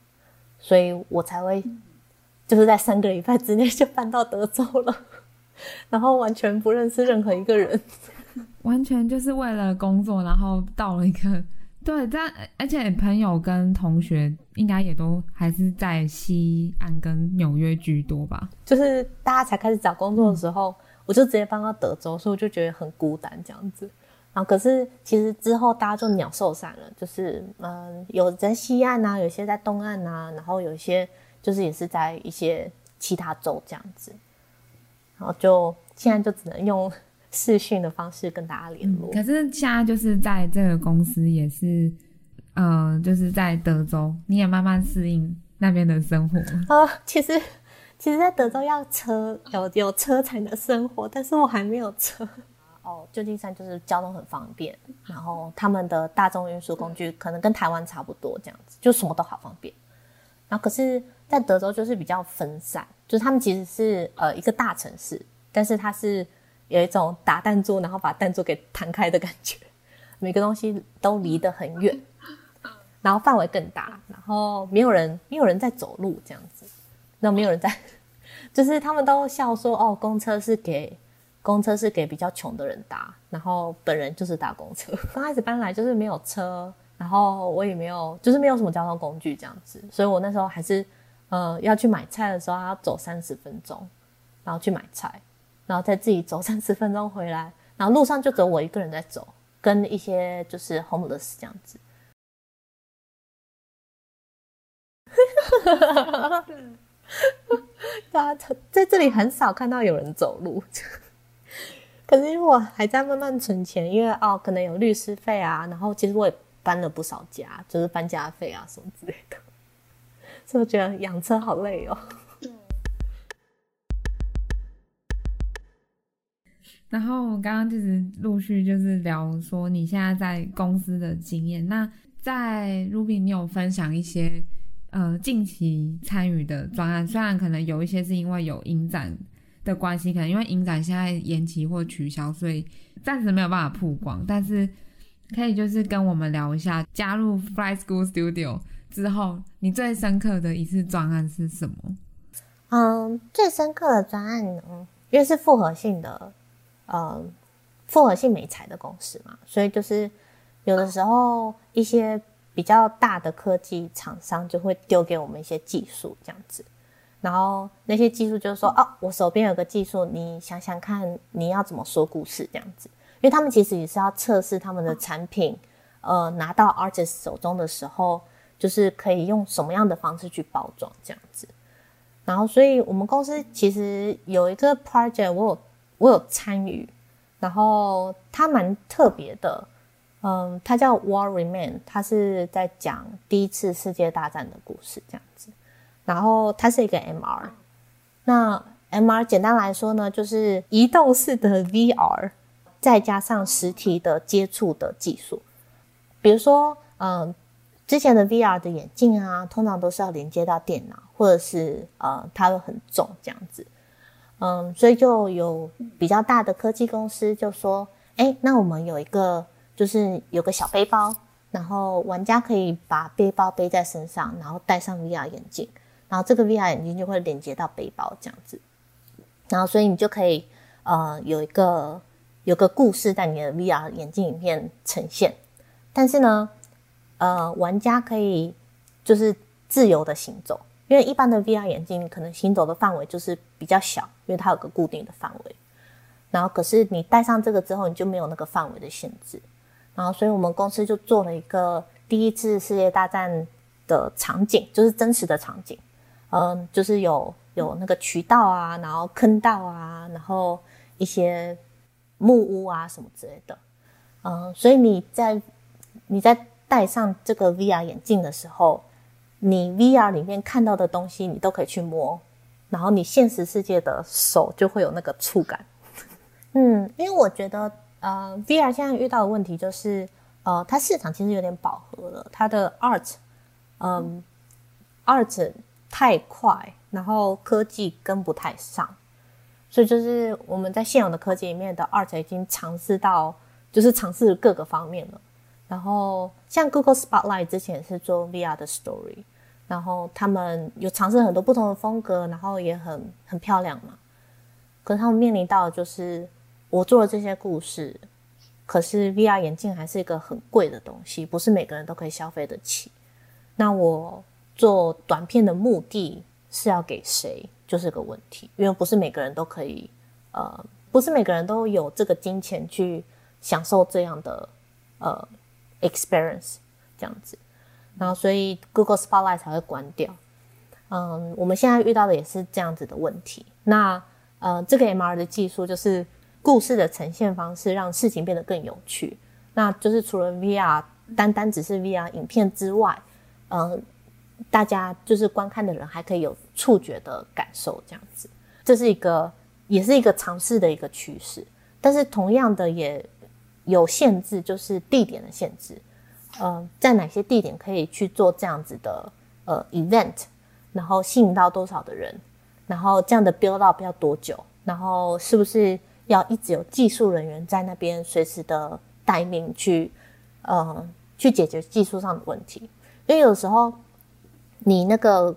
所以我才会就是在三个礼拜之内就搬到德州了，(laughs) 然后完全不认识任何一个人，(laughs) 完全就是为了工作，然后到了一个对，但而且朋友跟同学应该也都还是在西岸跟纽约居多吧，就是大家才开始找工作的时候，嗯、我就直接搬到德州，所以我就觉得很孤单这样子。然后可是其实之后大家就鸟兽散了，就是嗯，有在西岸啊，有些在东岸啊，然后有一些就是也是在一些其他州这样子，然后就现在就只能用视讯的方式跟大家联络。嗯。可是现在就是在这个公司也是，呃，就是在德州，你也慢慢适应那边的生活啊、呃。(laughs) 其实，其实，在德州要车有有车才能生活，但是我还没有车。哦，旧金山就是交通很方便，然后他们的大众运输工具可能跟台湾差不多，这样子就什么都好方便。然后可是，在德州就是比较分散，就是他们其实是呃一个大城市，但是它是有一种打弹珠，然后把弹珠给弹开的感觉，每个东西都离得很远，(laughs) 然后范围更大，然后没有人没有人在走路这样子，那没有人在，(laughs) 就是他们都笑说哦，公车是给。公车是给比较穷的人搭，然后本人就是搭公车。(laughs) 刚开始搬来就是没有车，然后我也没有，就是没有什么交通工具这样子，所以我那时候还是，呃，要去买菜的时候还要走三十分钟，然后去买菜，然后再自己走三十分钟回来，然后路上就只有我一个人在走，跟一些就是 homeless 这样子。(laughs) 大家在这里很少看到有人走路。可是因为我还在慢慢存钱，因为哦，可能有律师费啊，然后其实我也搬了不少家，就是搬家费啊什么之类的，所以我觉得养车好累哦。(laughs) 然后我刚刚就是陆续就是聊说你现在在公司的经验，那在 Ruby 你有分享一些呃近期参与的专案，虽然可能有一些是因为有影展。的关系，可能因为影展现在延期或取消，所以暂时没有办法曝光。但是可以就是跟我们聊一下，加入 Fly School Studio 之后，你最深刻的一次专案是什么？嗯，最深刻的专案呢，因为是复合性的，嗯，复合性媒材的公司嘛，所以就是有的时候一些比较大的科技厂商就会丢给我们一些技术，这样子。然后那些技术就是说，哦，我手边有个技术，你想想看，你要怎么说故事这样子？因为他们其实也是要测试他们的产品，呃，拿到 artist 手中的时候，就是可以用什么样的方式去包装这样子。然后，所以我们公司其实有一个 project，我有我有参与，然后它蛮特别的，嗯，它叫 War Remain，它是在讲第一次世界大战的故事这样子。然后它是一个 MR，那 MR 简单来说呢，就是移动式的 VR，再加上实体的接触的技术。比如说，嗯，之前的 VR 的眼镜啊，通常都是要连接到电脑，或者是呃，它会很重这样子。嗯，所以就有比较大的科技公司就说，哎，那我们有一个，就是有个小背包，然后玩家可以把背包背在身上，然后戴上 VR 眼镜。然后这个 VR 眼镜就会连接到背包这样子，然后所以你就可以呃有一个有个故事在你的 VR 眼镜里面呈现，但是呢，呃玩家可以就是自由的行走，因为一般的 VR 眼镜可能行走的范围就是比较小，因为它有个固定的范围。然后可是你戴上这个之后，你就没有那个范围的限制。然后所以我们公司就做了一个第一次世界大战的场景，就是真实的场景。嗯，就是有有那个渠道啊，然后坑道啊，然后一些木屋啊什么之类的。嗯，所以你在你在戴上这个 VR 眼镜的时候，你 VR 里面看到的东西你都可以去摸，然后你现实世界的手就会有那个触感。(laughs) 嗯，因为我觉得呃，VR 现在遇到的问题就是呃，它市场其实有点饱和了，它的 art，嗯，art。太快，然后科技跟不太上，所以就是我们在现有的科技里面的 art 已经尝试到，就是尝试各个方面了。然后像 Google Spotlight 之前是做 VR 的 story，然后他们有尝试很多不同的风格，然后也很很漂亮嘛。可是他们面临到的就是，我做了这些故事，可是 VR 眼镜还是一个很贵的东西，不是每个人都可以消费得起。那我。做短片的目的是要给谁，就是个问题，因为不是每个人都可以，呃，不是每个人都有这个金钱去享受这样的呃 experience 这样子，然后所以 Google Spotlight 才会关掉。嗯，我们现在遇到的也是这样子的问题。那呃，这个 MR 的技术就是故事的呈现方式，让事情变得更有趣。那就是除了 VR 单单只是 VR 影片之外，嗯、大家就是观看的人还可以有触觉的感受，这样子，这是一个也是一个尝试的一个趋势。但是同样的也有限制，就是地点的限制。呃，在哪些地点可以去做这样子的呃 event，然后吸引到多少的人，然后这样的 build up 要多久，然后是不是要一直有技术人员在那边随时的待命去呃去解决技术上的问题？因为有时候你那个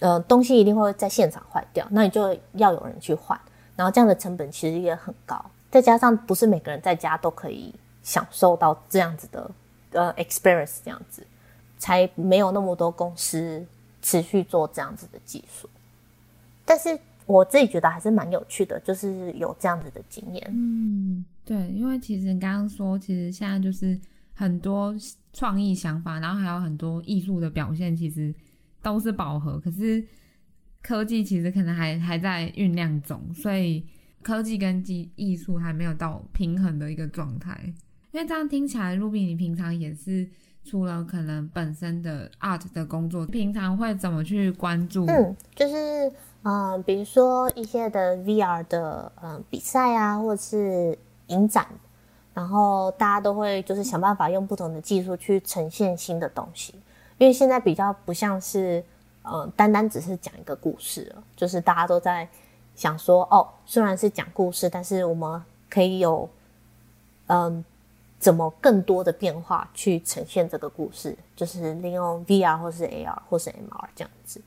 呃东西一定会在现场坏掉，那你就要有人去换，然后这样的成本其实也很高，再加上不是每个人在家都可以享受到这样子的。呃，experience 这样子，才没有那么多公司持续做这样子的技术。但是我自己觉得还是蛮有趣的，就是有这样子的经验。嗯，对，因为其实刚刚说，其实现在就是很多创意想法，然后还有很多艺术的表现，其实都是饱和。可是科技其实可能还还在酝酿中，所以科技跟技艺术还没有到平衡的一个状态。因为这样听起来，Ruby，你平常也是除了可能本身的 art 的工作，平常会怎么去关注？嗯，就是嗯、呃，比如说一些的 VR 的嗯、呃、比赛啊，或者是影展，然后大家都会就是想办法用不同的技术去呈现新的东西。因为现在比较不像是嗯、呃，单单只是讲一个故事了，就是大家都在想说，哦，虽然是讲故事，但是我们可以有嗯。怎么更多的变化去呈现这个故事？就是利用 VR 或是 AR 或是 MR 这样子。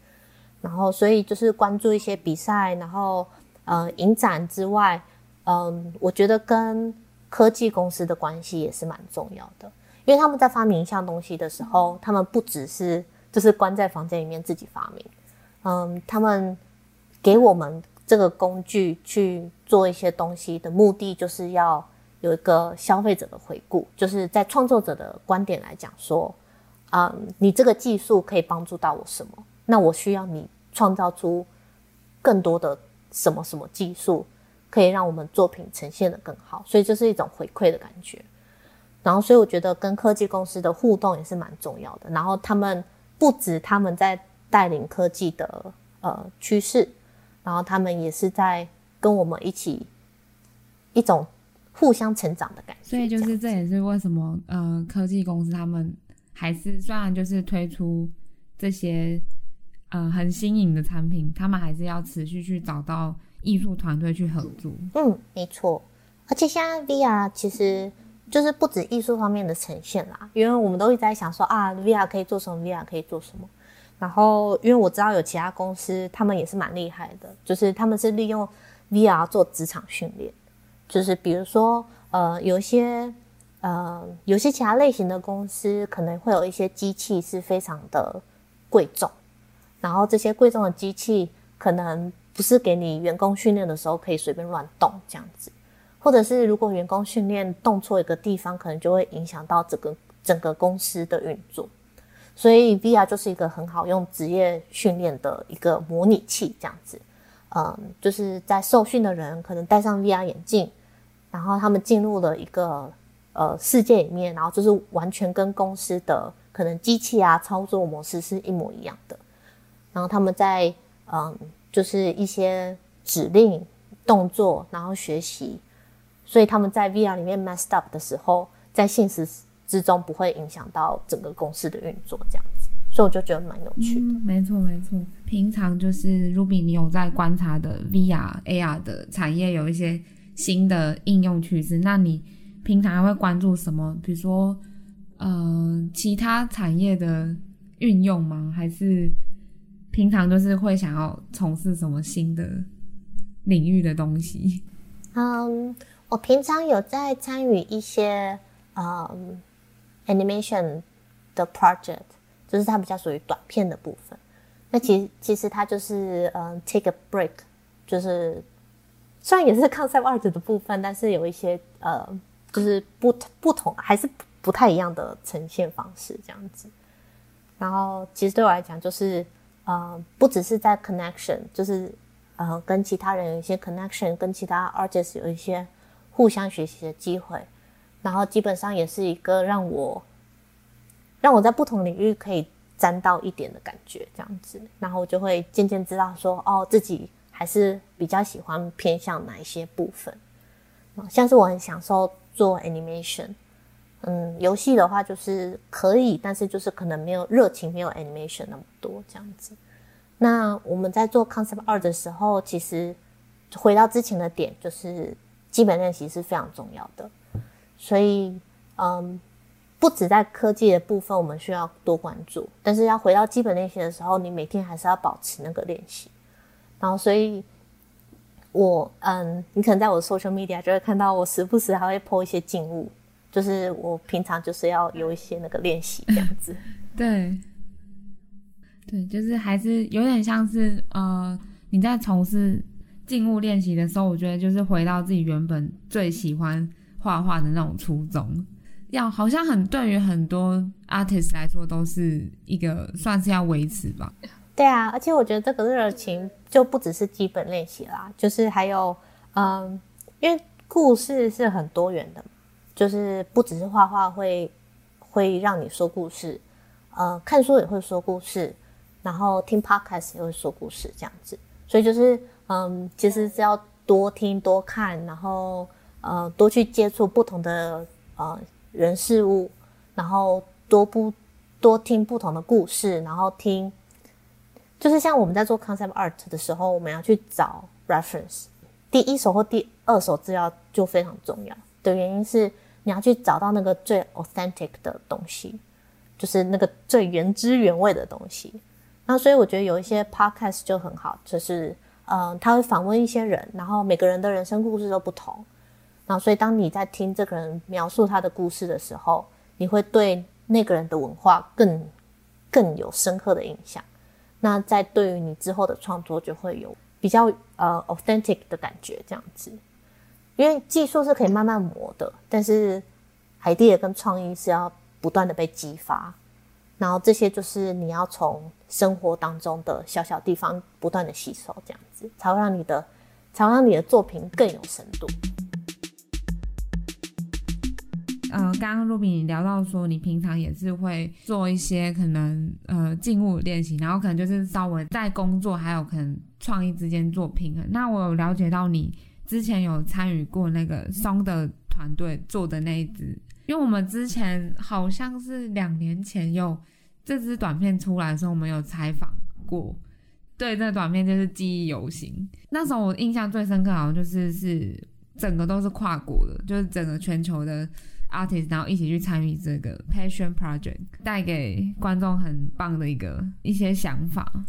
然后，所以就是关注一些比赛，然后呃，影展之外，嗯、我觉得跟科技公司的关系也是蛮重要的，因为他们在发明一项东西的时候，他们不只是就是关在房间里面自己发明，嗯、呃，他们给我们这个工具去做一些东西的目的，就是要。有一个消费者的回顾，就是在创作者的观点来讲说，嗯，你这个技术可以帮助到我什么？那我需要你创造出更多的什么什么技术，可以让我们作品呈现的更好。所以这是一种回馈的感觉。然后，所以我觉得跟科技公司的互动也是蛮重要的。然后他们不止他们在带领科技的呃趋势，然后他们也是在跟我们一起一种。互相成长的感觉，所以就是这也是为什么呃科技公司他们还是虽然就是推出这些呃很新颖的产品，他们还是要持续去找到艺术团队去合作。嗯，没错。而且现在 VR 其实就是不止艺术方面的呈现啦，因为我们都一直在想说啊，VR 可以做什么，VR 可以做什么。然后因为我知道有其他公司，他们也是蛮厉害的，就是他们是利用 VR 做职场训练。就是比如说，呃，有一些，呃，有些其他类型的公司可能会有一些机器是非常的贵重，然后这些贵重的机器可能不是给你员工训练的时候可以随便乱动这样子，或者是如果员工训练动错一个地方，可能就会影响到整个整个公司的运作。所以 VR 就是一个很好用职业训练的一个模拟器这样子，嗯，就是在受训的人可能戴上 VR 眼镜。然后他们进入了一个呃世界里面，然后就是完全跟公司的可能机器啊操作模式是一模一样的。然后他们在嗯，就是一些指令动作，然后学习，所以他们在 VR 里面 messed up 的时候，在现实之中不会影响到整个公司的运作，这样子。所以我就觉得蛮有趣的。没错没错。平常就是 Ruby，你有在观察的 VR、AR 的产业有一些。新的应用趋势，那你平常还会关注什么？比如说，呃，其他产业的运用吗？还是平常就是会想要从事什么新的领域的东西？嗯，我平常有在参与一些嗯 animation 的 project，就是它比较属于短片的部分。那其实其实它就是嗯 take a break，就是。虽然也是 concept art 的部分，但是有一些呃，就是不不同，还是不太一样的呈现方式这样子。然后其实对我来讲，就是呃，不只是在 connection，就是呃跟其他人有一些 connection，跟其他 artist 有一些互相学习的机会，然后基本上也是一个让我让我在不同领域可以沾到一点的感觉，这样子，然后我就会渐渐知道说，哦，自己还是比较喜欢偏向哪一些部分，像是我很享受做 animation。嗯，游戏的话就是可以，但是就是可能没有热情，没有 animation 那么多这样子。那我们在做 concept art 的时候，其实回到之前的点，就是基本练习是非常重要的。所以，嗯，不止在科技的部分我们需要多关注，但是要回到基本练习的时候，你每天还是要保持那个练习。然后，所以我，嗯，你可能在我的 social media 就会看到我时不时还会 po 一些静物。就是我平常就是要有一些那个练习这样子，(laughs) 对，对，就是还是有点像是呃，你在从事静物练习的时候，我觉得就是回到自己原本最喜欢画画的那种初衷，要好像很对于很多 artist 来说都是一个算是要维持吧。对啊，而且我觉得这个热情就不只是基本练习啦，就是还有嗯，因为故事是很多元的。就是不只是画画会会让你说故事，呃，看书也会说故事，然后听 podcast 也会说故事，这样子。所以就是，嗯，其实是要多听多看，然后呃，多去接触不同的呃人事物，然后多不多听不同的故事，然后听，就是像我们在做 concept art 的时候，我们要去找 reference，第一手或第二手资料就非常重要的原因是。你要去找到那个最 authentic 的东西，就是那个最原汁原味的东西。那所以我觉得有一些 podcast 就很好，就是嗯，他会访问一些人，然后每个人的人生故事都不同。然后所以当你在听这个人描述他的故事的时候，你会对那个人的文化更更有深刻的印象。那在对于你之后的创作就会有比较呃 authentic 的感觉，这样子。因为技术是可以慢慢磨的，但是 idea 跟创意是要不断的被激发，然后这些就是你要从生活当中的小小地方不断的吸收，这样子才会让你的，才会让你的作品更有深度。呃，刚刚 Ruby 聊到说，你平常也是会做一些可能呃静物练习，然后可能就是稍微在工作还有可能创意之间做平衡。那我有了解到你。之前有参与过那个松的团队做的那一支，因为我们之前好像是两年前有这支短片出来的时候，我们有采访过，对，这个短片就是记忆犹新。那时候我印象最深刻，好像就是是整个都是跨国的，就是整个全球的 artist，然后一起去参与这个 passion project，带给观众很棒的一个一些想法。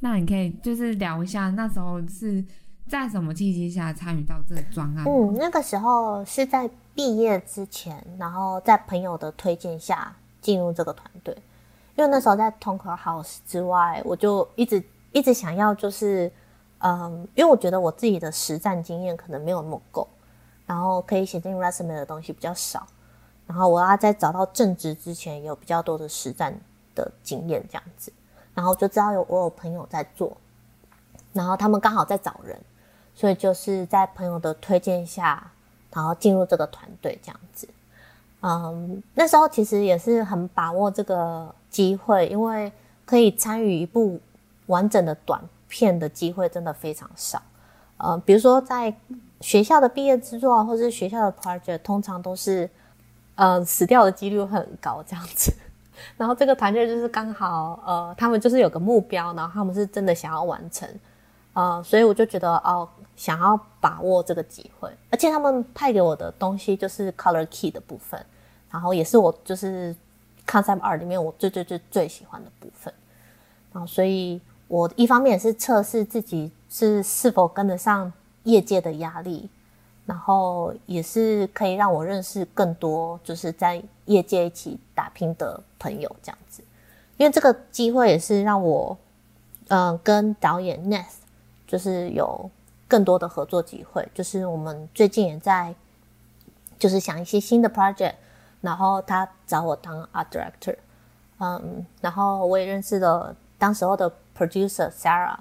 那你可以就是聊一下那时候是。在什么契机下参与到这个专案？嗯，那个时候是在毕业之前，然后在朋友的推荐下进入这个团队。因为那时候在 Tonker House 之外，我就一直一直想要，就是嗯，因为我觉得我自己的实战经验可能没有那么够，然后可以写进 resume 的东西比较少，然后我要在找到正职之前有比较多的实战的经验这样子，然后就知道有我有朋友在做，然后他们刚好在找人。所以就是在朋友的推荐下，然后进入这个团队这样子。嗯，那时候其实也是很把握这个机会，因为可以参与一部完整的短片的机会真的非常少。嗯，比如说在学校的毕业制作，或是学校的 project，通常都是呃死掉的几率很高这样子。(laughs) 然后这个团队就是刚好呃，他们就是有个目标，然后他们是真的想要完成。呃，所以我就觉得哦。想要把握这个机会，而且他们派给我的东西就是 color key 的部分，然后也是我就是 concept 二里面我最最最最喜欢的部分。然后，所以我一方面也是测试自己是是否跟得上业界的压力，然后也是可以让我认识更多就是在业界一起打拼的朋友这样子。因为这个机会也是让我嗯、跟导演 Ness 就是有。更多的合作机会，就是我们最近也在，就是想一些新的 project，然后他找我当 art director，嗯，然后我也认识了当时候的 producer Sarah，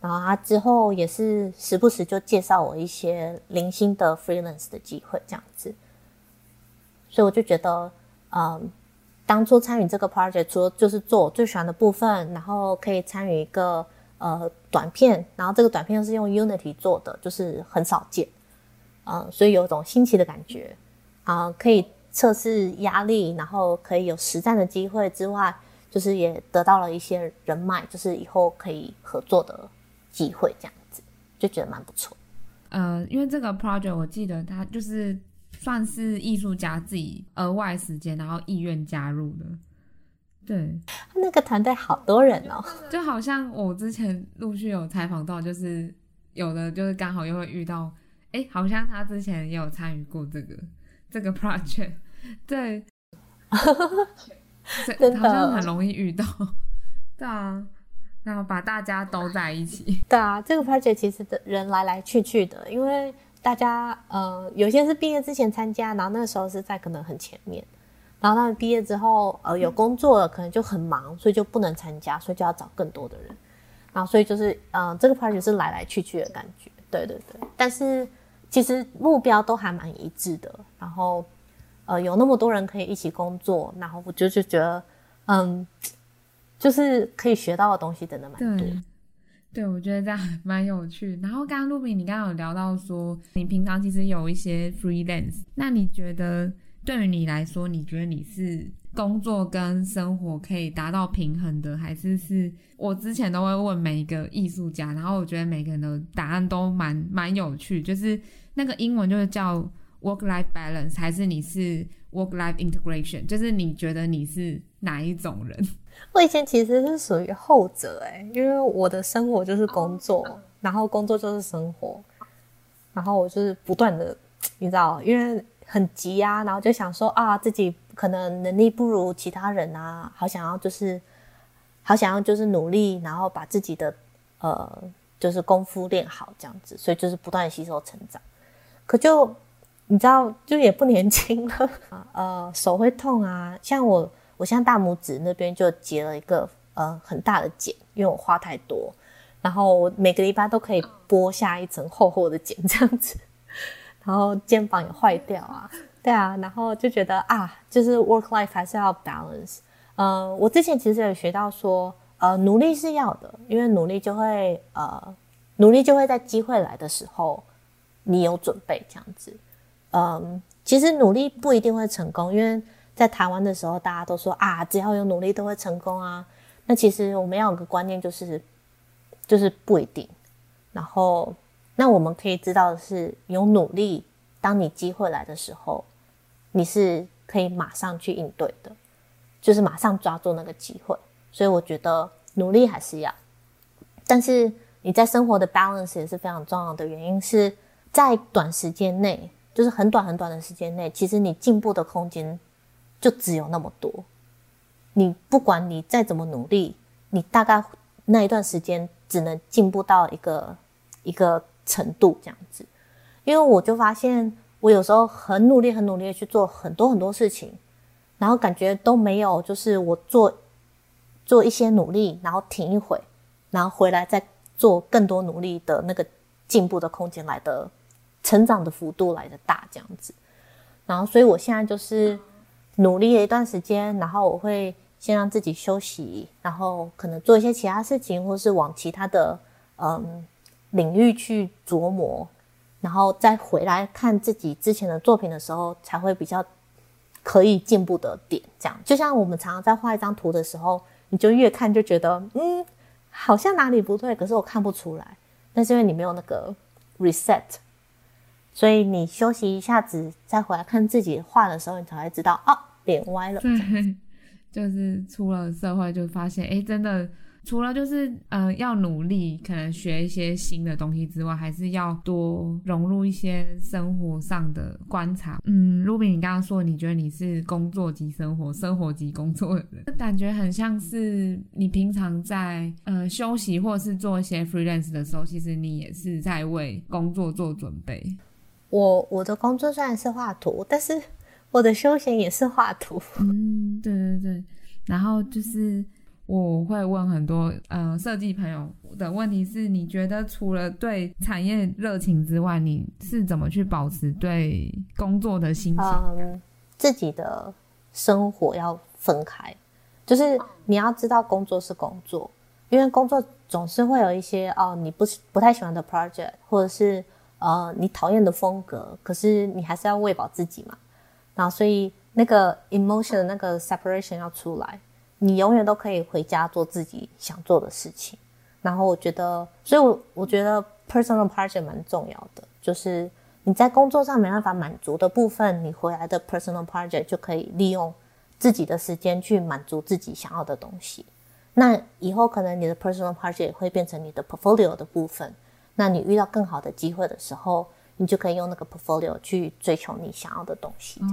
然后他之后也是时不时就介绍我一些零星的 freelance 的机会，这样子。所以我就觉得，嗯，当初参与这个 project，除了就是做我最喜欢的部分，然后可以参与一个呃短片，然后这个短片是用 Unity 做的，就是很少见，嗯，所以有种新奇的感觉，啊、嗯，可以测试压力，然后可以有实战的机会之外，就是也得到了一些人脉，就是以后可以合作的。机会这样子就觉得蛮不错。呃，因为这个 project 我记得他就是算是艺术家自己额外时间，然后意愿加入的。对，那个团队好多人哦，(laughs) 就好像我之前陆续有采访到，就是有的就是刚好又会遇到，哎，好像他之前也有参与过这个这个 (laughs) project。(laughs) 对，真的好像很容易遇到。对啊。然后把大家都在一起。对啊，这个 project 其实的人来来去去的，因为大家呃有些是毕业之前参加，然后那时候是在可能很前面，然后他们毕业之后呃有工作了，可能就很忙，所以就不能参加，所以就要找更多的人。然后所以就是嗯、呃，这个 project 是来来去去的感觉。对对对，但是其实目标都还蛮一致的。然后呃有那么多人可以一起工作，然后我就就觉得嗯。就是可以学到的东西真的蛮多。对，对，我觉得这样蛮有趣。然后刚刚露比，你刚刚有聊到说，你平常其实有一些 freelance，那你觉得对于你来说，你觉得你是工作跟生活可以达到平衡的，还是是？我之前都会问每一个艺术家，然后我觉得每个人的答案都蛮蛮有趣，就是那个英文就是叫 work-life balance，还是你是 work-life integration？就是你觉得你是哪一种人？我以前其实是属于后者哎，因为我的生活就是工作，然后工作就是生活，然后我就是不断的，你知道，因为很急啊，然后就想说啊，自己可能能力不如其他人啊，好想要就是，好想要就是努力，然后把自己的呃就是功夫练好这样子，所以就是不断吸收成长，可就你知道，就也不年轻了，(laughs) 呃，手会痛啊，像我。我现在大拇指那边就结了一个呃很大的茧，因为我画太多，然后我每个礼拜都可以剥下一层厚厚的茧这样子，然后肩膀也坏掉啊，(laughs) 对啊，然后就觉得啊，就是 work life 还是要 balance。呃，我之前其实有学到说，呃，努力是要的，因为努力就会呃努力就会在机会来的时候你有准备这样子。嗯、其实努力不一定会成功，因为。在台湾的时候，大家都说啊，只要有努力都会成功啊。那其实我们要有个观念，就是就是不一定。然后，那我们可以知道的是，有努力，当你机会来的时候，你是可以马上去应对的，就是马上抓住那个机会。所以我觉得努力还是要，但是你在生活的 balance 也是非常重要的。原因是在短时间内，就是很短很短的时间内，其实你进步的空间。就只有那么多，你不管你再怎么努力，你大概那一段时间只能进步到一个一个程度这样子。因为我就发现，我有时候很努力、很努力的去做很多很多事情，然后感觉都没有，就是我做做一些努力，然后停一会，然后回来再做更多努力的那个进步的空间来的，成长的幅度来的大这样子。然后，所以我现在就是。努力了一段时间，然后我会先让自己休息，然后可能做一些其他事情，或是往其他的嗯领域去琢磨，然后再回来看自己之前的作品的时候，才会比较可以进步的点。这样，就像我们常常在画一张图的时候，你就越看就觉得嗯，好像哪里不对，可是我看不出来，那是因为你没有那个 reset。所以你休息一下子，再回来看自己画的时候，你才会知道哦，脸歪了。对，就是出了社会就发现，哎，真的除了就是呃要努力，可能学一些新的东西之外，还是要多融入一些生活上的观察。嗯，Ruby，你刚刚说你觉得你是工作及生活，生活及工作的人，感觉很像是你平常在呃休息或者是做一些 freelance 的时候，其实你也是在为工作做准备。我我的工作虽然是画图，但是我的休闲也是画图。嗯，对对对。然后就是我会问很多呃设计朋友的问题是：你觉得除了对产业热情之外，你是怎么去保持对工作的心情？嗯，自己的生活要分开，就是你要知道工作是工作，因为工作总是会有一些哦你不是不太喜欢的 project，或者是呃你讨厌的风格，可是你还是要喂饱自己嘛。然后所以那个 emotion 的那个 separation 要出来。你永远都可以回家做自己想做的事情，然后我觉得，所以我我觉得 personal project 蛮重要的，就是你在工作上没办法满足的部分，你回来的 personal project 就可以利用自己的时间去满足自己想要的东西。那以后可能你的 personal project 也会变成你的 portfolio 的部分，那你遇到更好的机会的时候，你就可以用那个 portfolio 去追求你想要的东西。哦，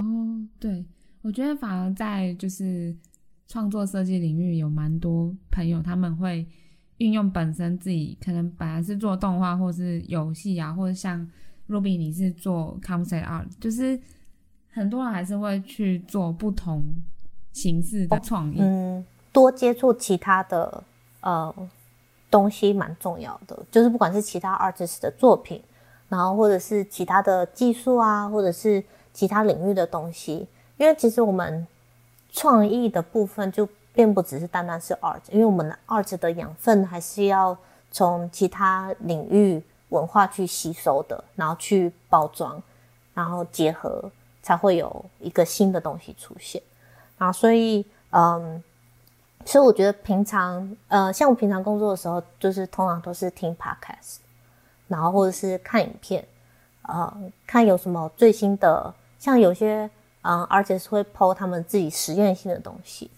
对，我觉得反而在就是。创作设计领域有蛮多朋友，他们会运用本身自己可能本来是做动画或是游戏啊，或者像 Ruby 你是做 concept art，就是很多人还是会去做不同形式的创意。嗯，多接触其他的呃东西蛮重要的，就是不管是其他 artist 的作品，然后或者是其他的技术啊，或者是其他领域的东西，因为其实我们。创意的部分就并不只是单单是 art，因为我们的 art 的养分还是要从其他领域文化去吸收的，然后去包装，然后结合，才会有一个新的东西出现。啊，所以，嗯，所以我觉得平常，呃，像我平常工作的时候，就是通常都是听 podcast，然后或者是看影片，呃，看有什么最新的，像有些。嗯，而且是会剖他们自己实验性的东西，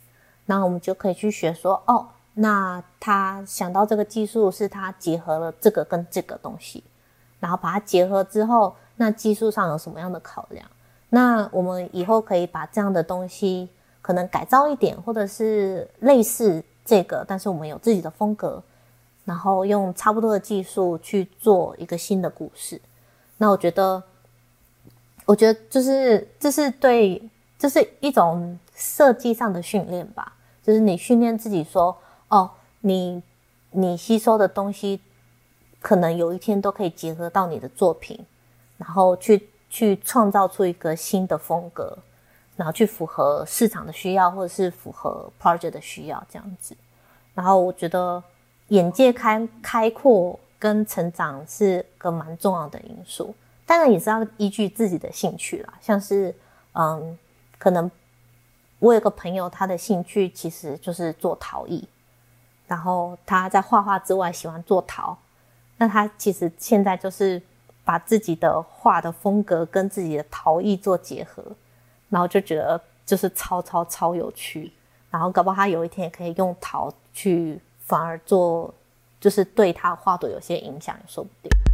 那我们就可以去学说，哦，那他想到这个技术是他结合了这个跟这个东西，然后把它结合之后，那技术上有什么样的考量？那我们以后可以把这样的东西可能改造一点，或者是类似这个，但是我们有自己的风格，然后用差不多的技术去做一个新的故事。那我觉得。我觉得就是这是对，这是一种设计上的训练吧。就是你训练自己说，哦，你你吸收的东西，可能有一天都可以结合到你的作品，然后去去创造出一个新的风格，然后去符合市场的需要，或者是符合 project 的需要这样子。然后我觉得眼界开开阔跟成长是个蛮重要的因素。当然也是要依据自己的兴趣啦，像是，嗯，可能我有个朋友，他的兴趣其实就是做陶艺，然后他在画画之外喜欢做陶，那他其实现在就是把自己的画的风格跟自己的陶艺做结合，然后就觉得就是超超超有趣，然后搞不好他有一天也可以用陶去反而做，就是对他画作有些影响也说不定。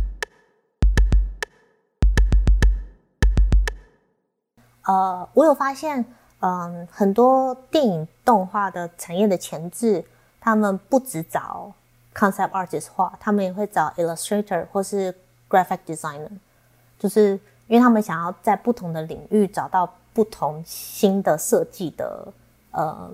呃，我有发现，嗯，很多电影动画的产业的前置，他们不只找 concept artist 画，他们也会找 illustrator 或是 graphic designer，就是因为他们想要在不同的领域找到不同新的设计的呃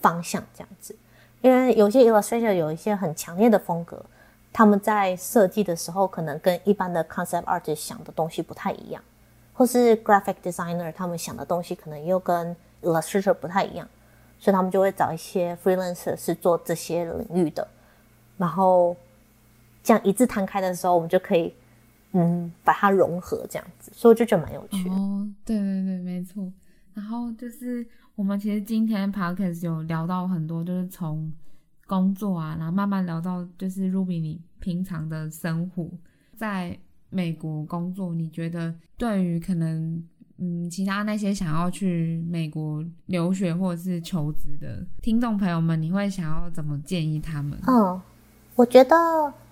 方向，这样子。因为有些 illustrator 有一些很强烈的风格，他们在设计的时候可能跟一般的 concept artist 想的东西不太一样。或是 graphic designer，他们想的东西可能又跟 illustrator 不太一样，所以他们就会找一些 freelancer 是做这些领域的，然后这样一字摊开的时候，我们就可以嗯把它融合这样子，所以我就觉得蛮有趣的。哦，对对对，没错。然后就是我们其实今天 podcast 有聊到很多，就是从工作啊，然后慢慢聊到就是 Ruby 你平常的生活在。美国工作，你觉得对于可能嗯其他那些想要去美国留学或者是求职的听众朋友们，你会想要怎么建议他们？嗯，我觉得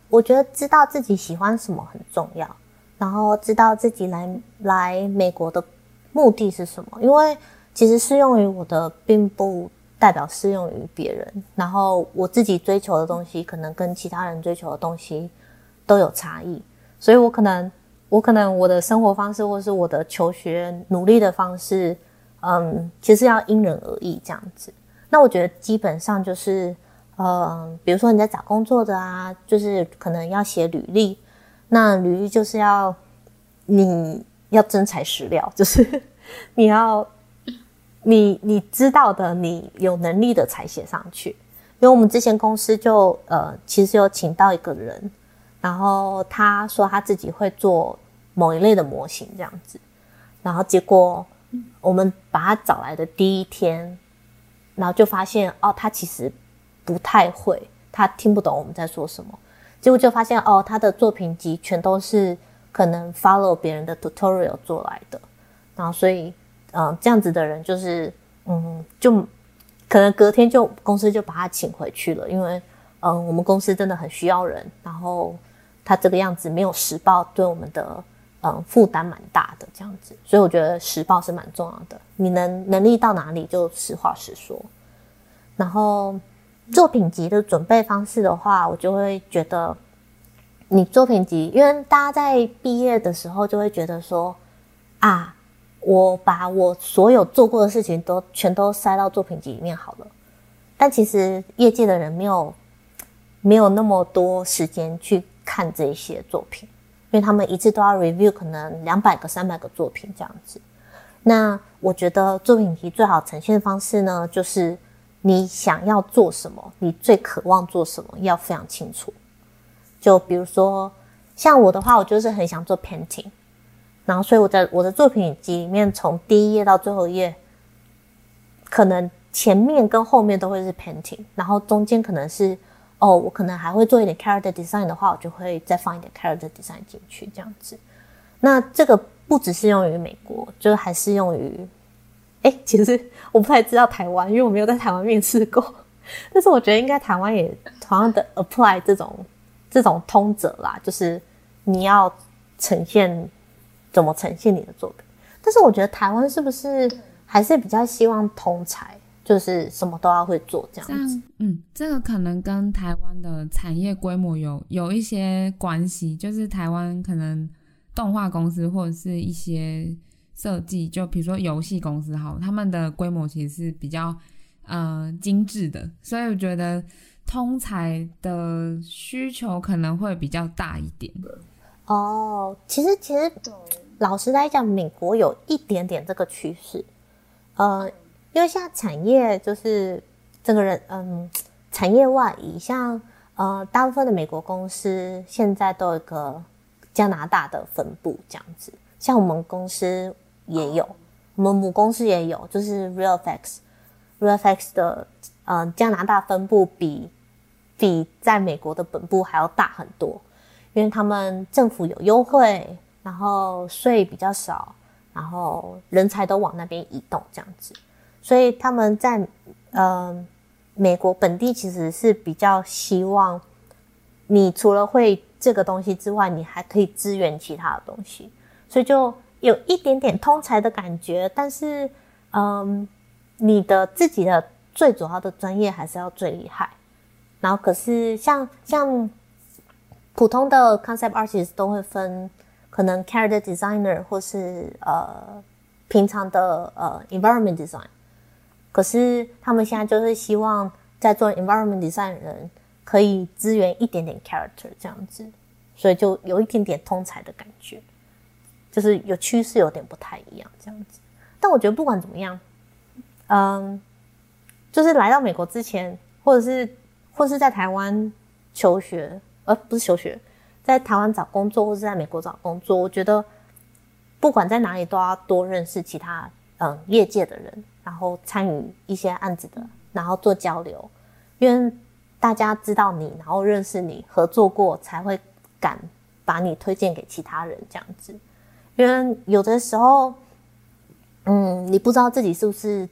我觉得知道自己喜欢什么很重要，然后知道自己来来美国的目的是什么，因为其实适用于我的并不代表适用于别人，然后我自己追求的东西可能跟其他人追求的东西都有差异。所以我可能，我可能我的生活方式，或是我的求学努力的方式，嗯，其实要因人而异这样子。那我觉得基本上就是，呃，比如说你在找工作的啊，就是可能要写履历，那履历就是要你要真材实料，(laughs) 就是你要你你知道的，你有能力的才写上去。因为我们之前公司就呃，其实有请到一个人，然后他说他自己会做某一类的模型这样子，然后结果我们把他找来的第一天，然后就发现哦，他其实不太会，他听不懂我们在说什么。结果就发现哦，他的作品集全都是可能 follow 别人的 tutorial 做来的，然后所以嗯、这样子的人就是嗯就。可能隔天就公司就把他请回去了，因为嗯，我们公司真的很需要人，然后他这个样子没有实报，对我们的嗯负担蛮大的这样子，所以我觉得实报是蛮重要的。你能能力到哪里就实话实说。然后作品集的准备方式的话，我就会觉得你作品集，因为大家在毕业的时候就会觉得说啊。我把我所有做过的事情都全都塞到作品集里面好了，但其实业界的人没有没有那么多时间去看这些作品，因为他们一次都要 review 可能两百个、三百个作品这样子。那我觉得作品集最好呈现的方式呢，就是你想要做什么，你最渴望做什么，要非常清楚。就比如说像我的话，我就是很想做 painting。然后，所以我在我的作品集里面，从第一页到最后一页，可能前面跟后面都会是 painting，然后中间可能是哦，我可能还会做一点 character design 的话，我就会再放一点 character design 进去这样子。那这个不只适用于美国，就是还适用于，哎，其实我不太知道台湾，因为我没有在台湾面试过，但是我觉得应该台湾也同样的 apply 这种这种通则啦，就是你要呈现。怎么呈现你的作品？但是我觉得台湾是不是还是比较希望通才，就是什么都要会做这样子？嗯，这个可能跟台湾的产业规模有有一些关系。就是台湾可能动画公司或者是一些设计，就比如说游戏公司，好，他们的规模其实是比较呃精致的，所以我觉得通才的需求可能会比较大一点。哦，其实其实。老实来讲，美国有一点点这个趋势，呃，因为现在产业就是这个人，嗯，产业外移，像呃，大部分的美国公司现在都有个加拿大的分部这样子，像我们公司也有，我们母公司也有，就是 RealFX，RealFX 的呃加拿大分部比比在美国的本部还要大很多，因为他们政府有优惠。然后税比较少，然后人才都往那边移动，这样子，所以他们在嗯、美国本地其实是比较希望，你除了会这个东西之外，你还可以支援其他的东西，所以就有一点点通才的感觉，但是嗯，你的自己的最主要的专业还是要最厉害，然后可是像像普通的 concept artist 都会分。可能 character designer 或是呃平常的呃 environment design，可是他们现在就是希望在做 environment design 的人可以支援一点点 character 这样子，所以就有一点点通才的感觉，就是有趋势有点不太一样这样子。但我觉得不管怎么样，嗯，就是来到美国之前，或者是或是在台湾求学，呃不是求学。在台湾找工作，或是在美国找工作，我觉得不管在哪里都要多认识其他嗯业界的人，然后参与一些案子的，然后做交流，因为大家知道你，然后认识你，合作过才会敢把你推荐给其他人这样子。因为有的时候，嗯，你不知道自己是不是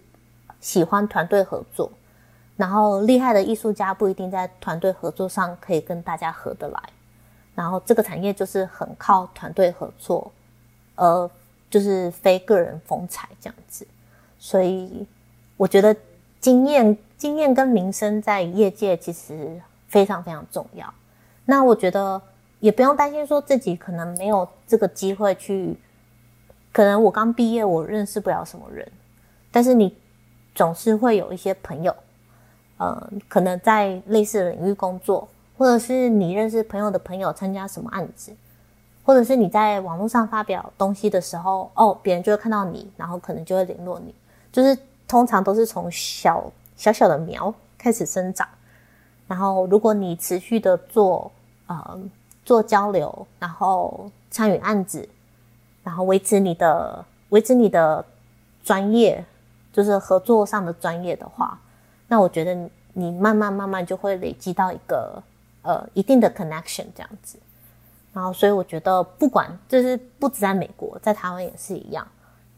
喜欢团队合作，然后厉害的艺术家不一定在团队合作上可以跟大家合得来。然后这个产业就是很靠团队合作，呃，就是非个人风采这样子，所以我觉得经验、经验跟名声在业界其实非常非常重要。那我觉得也不用担心说自己可能没有这个机会去，可能我刚毕业我认识不了什么人，但是你总是会有一些朋友，呃，可能在类似的领域工作，或者是你认识朋友的朋友参加什么案子，或者是你在网络上发表东西的时候，哦，别人就会看到你，然后可能就会联络你。就是通常都是从小小小的苗开始生长，然后如果你持续的做，呃，做交流，然后参与案子，然后维持你的维持你的专业，就是合作上的专业的话，那我觉得你慢慢慢慢就会累积到一个呃一定的 connection 这样子。然后所以我觉得不管就是不止在美国，在台湾也是一样，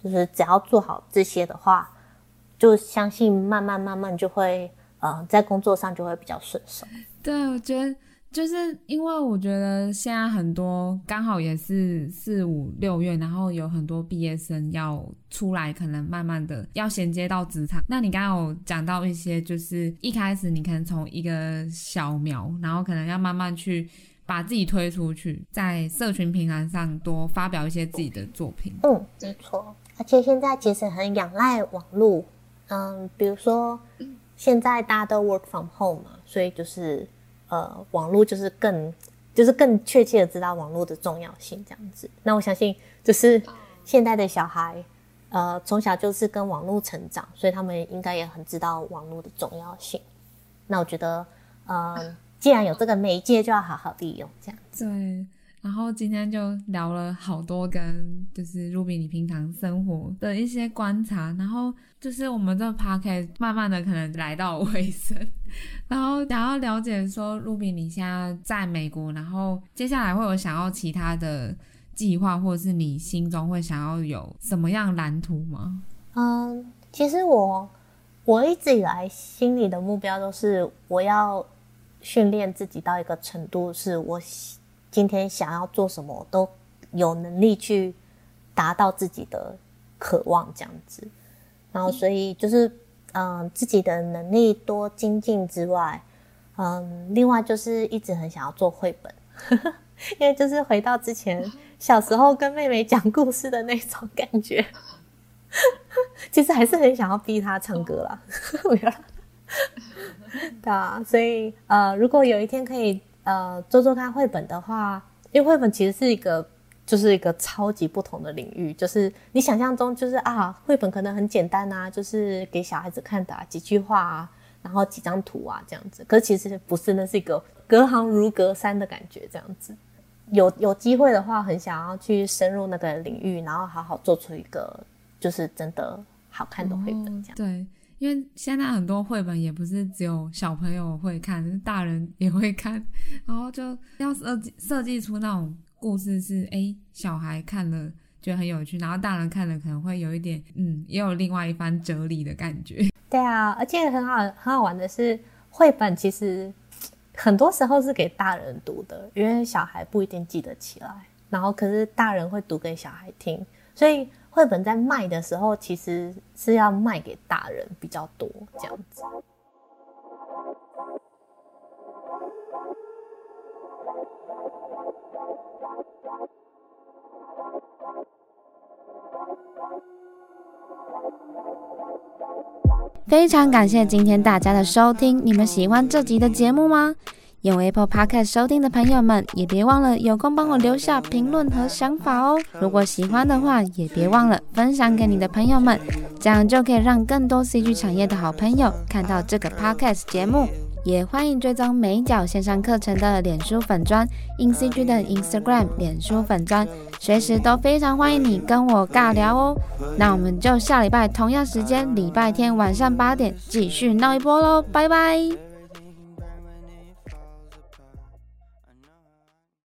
就是只要做好这些的话，就相信慢慢慢慢就会呃在工作上就会比较顺手。对，我觉得。就是因为我觉得现在很多刚好也是四五六月，然后有很多毕业生要出来，可能慢慢的要衔接到职场。那你刚刚有讲到一些，就是一开始你可能从一个小苗，然后可能要慢慢去把自己推出去，在社群平台上多发表一些自己的作品。嗯，没错。而且现在其实很仰赖网络，嗯，比如说现在大家都 work from home 嘛，所以就是。呃，网络就是更，就是更确切的知道网络的重要性这样子。那我相信，就是现在的小孩，呃，从小就是跟网络成长，所以他们应该也很知道网络的重要性。那我觉得，呃，既然有这个媒介，就要好好利用这样子。对。然后今天就聊了好多跟就是 Ruby 你平常生活的一些观察，然后就是我们这 p o c a s t 慢慢的可能来到尾声，然后想要了解说 Ruby 你现在在美国，然后接下来会有想要其他的计划，或者是你心中会想要有什么样蓝图吗？嗯，其实我我一直以来心里的目标都是我要训练自己到一个程度，是我。今天想要做什么，都有能力去达到自己的渴望，这样子。然后，所以就是，嗯，自己的能力多精进之外，嗯，另外就是一直很想要做绘本，(laughs) 因为就是回到之前小时候跟妹妹讲故事的那种感觉，(laughs) 其实还是很想要逼她唱歌啦。(laughs) 对啊，所以呃，如果有一天可以。呃，做做看绘本的话，因为绘本其实是一个，就是一个超级不同的领域。就是你想象中，就是啊，绘本可能很简单啊，就是给小孩子看的、啊、几句话啊，然后几张图啊这样子。可是其实不是，那是一个隔行如隔山的感觉，这样子。有有机会的话，很想要去深入那个领域，然后好好做出一个，就是真的好看的绘本这样。对。因为现在很多绘本也不是只有小朋友会看，大人也会看，然后就要设计设计出那种故事是，诶，小孩看了觉得很有趣，然后大人看了可能会有一点，嗯，也有另外一番哲理的感觉。对啊，而且很好很好玩的是，绘本其实很多时候是给大人读的，因为小孩不一定记得起来，然后可是大人会读给小孩听，所以。绘本在卖的时候，其实是要卖给大人比较多，这样子。非常感谢今天大家的收听，你们喜欢这集的节目吗？用 Apple Podcast 收听的朋友们，也别忘了有空帮我留下评论和想法哦。如果喜欢的话，也别忘了分享给你的朋友们，这样就可以让更多 CG 产业的好朋友看到这个 Podcast 节目。也欢迎追踪美角线上课程的脸书粉专，InCG 的 Instagram 脸书粉专，随时都非常欢迎你跟我尬聊哦。那我们就下礼拜同样时间，礼拜天晚上八点继续闹一波喽，拜拜。